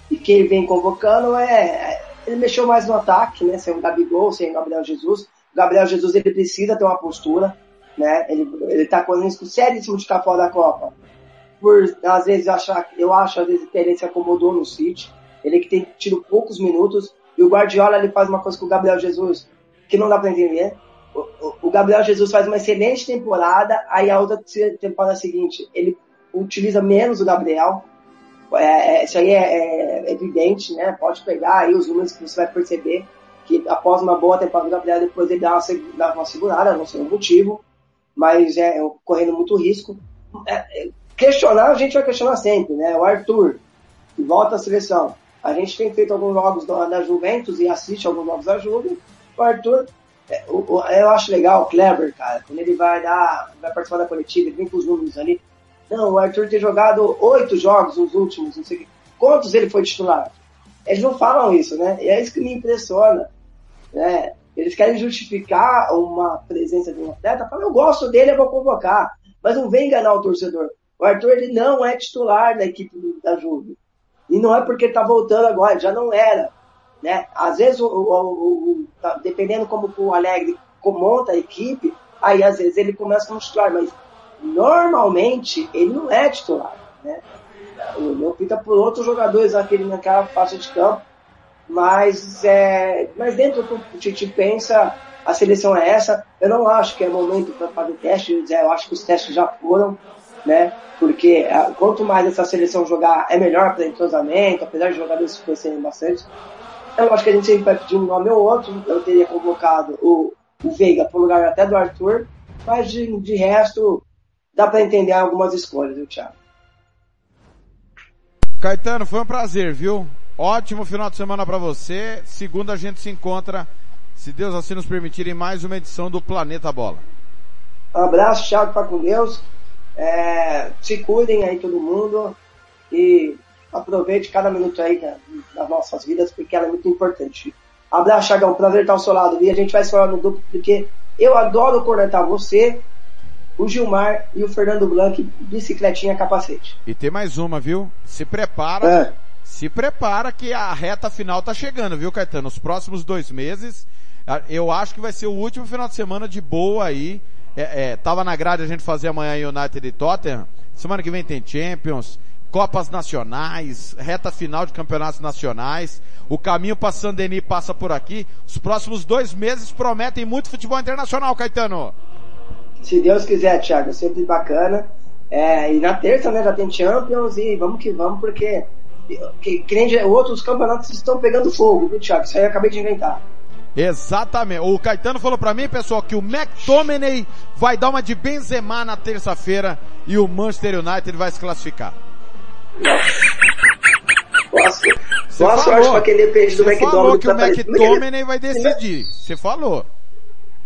e que ele vem convocando, é, ele mexeu mais no ataque, né? Sem o Gabigol, sem o Gabriel Jesus. O Gabriel Jesus ele precisa ter uma postura, né? Ele, ele tá com risco seríssimo de ficar fora da Copa. Por, às vezes, achar, eu acho, às vezes, que ele se acomodou no City. Ele que tem tido poucos minutos. E o Guardiola, ele faz uma coisa com o Gabriel Jesus que não dá pra entender. O, o Gabriel Jesus faz uma excelente temporada, aí a outra temporada seguinte, ele utiliza menos o Gabriel. É, isso aí é, é, evidente, né? Pode pegar aí os números que você vai perceber que após uma boa temporada do Gabriel, depois ele dá uma, dá uma segurada, não sei o motivo, mas é correndo muito risco. É, questionar, a gente vai questionar sempre, né? O Arthur, que volta à seleção. A gente tem feito alguns jogos da, Juventus e assiste alguns jogos da Juve. O Arthur, é, eu acho legal o cara, quando ele vai dar, vai participar da coletiva, ele vem com os números ali. Não, o Arthur tem jogado oito jogos nos últimos, não sei o. Quantos ele foi titular? Eles não falam isso, né? E é isso que me impressiona. Né? Eles querem justificar uma presença de um atleta, falam, eu gosto dele, eu vou convocar. Mas não vem enganar o torcedor. O Arthur ele não é titular da equipe da Juve. E não é porque ele tá voltando agora, já não era. Né? Às vezes, o, o, o, tá, dependendo como o Alegre monta a equipe, aí às vezes ele começa como titular, mas normalmente ele não é titular. Né? Ele opta por outros jogadores naquele, naquela faixa de campo, mas, é, mas dentro do que o Tite pensa, a seleção é essa. Eu não acho que é momento para fazer teste, eu acho que os testes já foram, né? Porque quanto mais essa seleção jogar, é melhor para entrosamento, apesar de jogadores se conhecerem bastante. Eu acho que a gente sempre vai pedir um nome ou outro. Eu teria convocado o, o Veiga para o lugar até do Arthur, mas de, de resto, dá para entender algumas escolhas, viu, Thiago? Caetano, foi um prazer, viu? Ótimo final de semana para você. Segunda a gente se encontra, se Deus assim nos permitir, em mais uma edição do Planeta Bola. Um abraço, Thiago, para com Deus. É, se cuidem aí todo mundo e aproveite cada minuto aí das nossas vidas porque ela é muito importante. Abraço, Chagão, prazer estar ao seu lado e a gente vai se falar no duplo porque eu adoro cornetar você, o Gilmar e o Fernando Blanc, bicicletinha capacete. E tem mais uma, viu? Se prepara, é. se prepara que a reta final tá chegando, viu, Caetano? Os próximos dois meses, eu acho que vai ser o último final de semana de boa aí. É, é, tava na grade a gente fazer amanhã United e Tottenham. Semana que vem tem Champions, Copas Nacionais, reta final de campeonatos nacionais. O caminho para Saint-Denis passa por aqui. Os próximos dois meses prometem muito futebol internacional, Caetano. Se Deus quiser, Thiago, sempre bacana. É, e na terça, né, já tem Champions e vamos que vamos, porque que, que nem outros campeonatos estão pegando fogo, viu, Thiago? Isso aí eu acabei de inventar. Exatamente. O Caetano falou para mim, pessoal, que o McTominay vai dar uma de Benzema na terça-feira e o Manchester United vai se classificar. Nossa, Você Nossa falou, acho que depende do McDonald's. falou que o McTominay vai decidir. Você falou.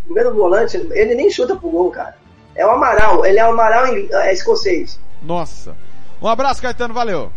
Primeiro volante, ele nem chuta pro gol, cara. É o Amaral, ele é o Amaral é escocês. Nossa. Um abraço, Caetano, valeu.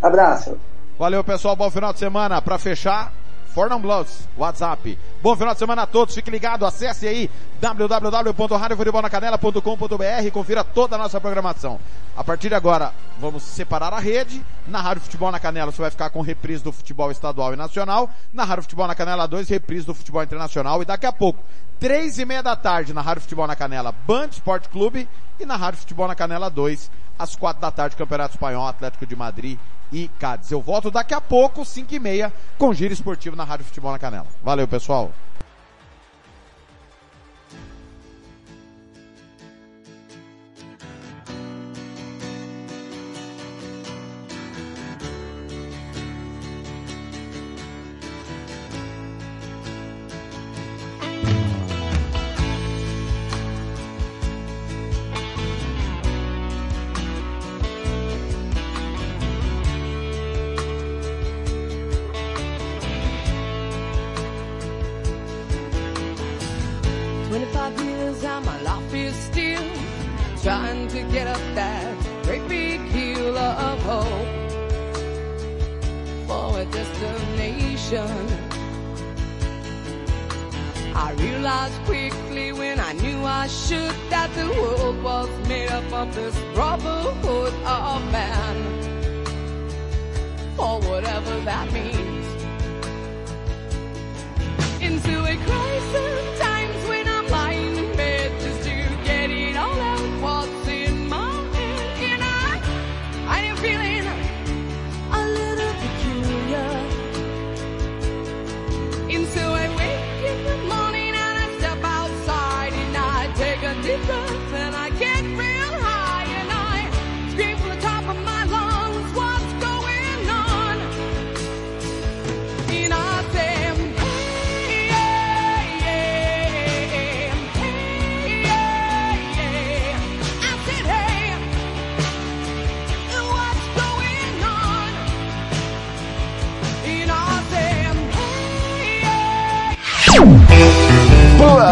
Abraço. Valeu, pessoal, bom final de semana. Para fechar, Fornam Blues, WhatsApp. Bom final de semana a todos, fique ligado, acesse aí www.radiofutebolnacanela.com.br e confira toda a nossa programação. A partir de agora, vamos separar a rede. Na Rádio Futebol na Canela você vai ficar com reprise do futebol estadual e nacional. Na Rádio Futebol na Canela 2, reprise do futebol internacional. E daqui a pouco, três e meia da tarde, na Rádio Futebol na Canela, Band Esporte Clube. E na Rádio Futebol na Canela 2, às quatro da tarde, Campeonato Espanhol, Atlético de Madrid e Cádiz. Eu volto daqui a pouco, cinco e meia, com Giro Esportivo na Rádio Futebol na Canela. Valeu, pessoal.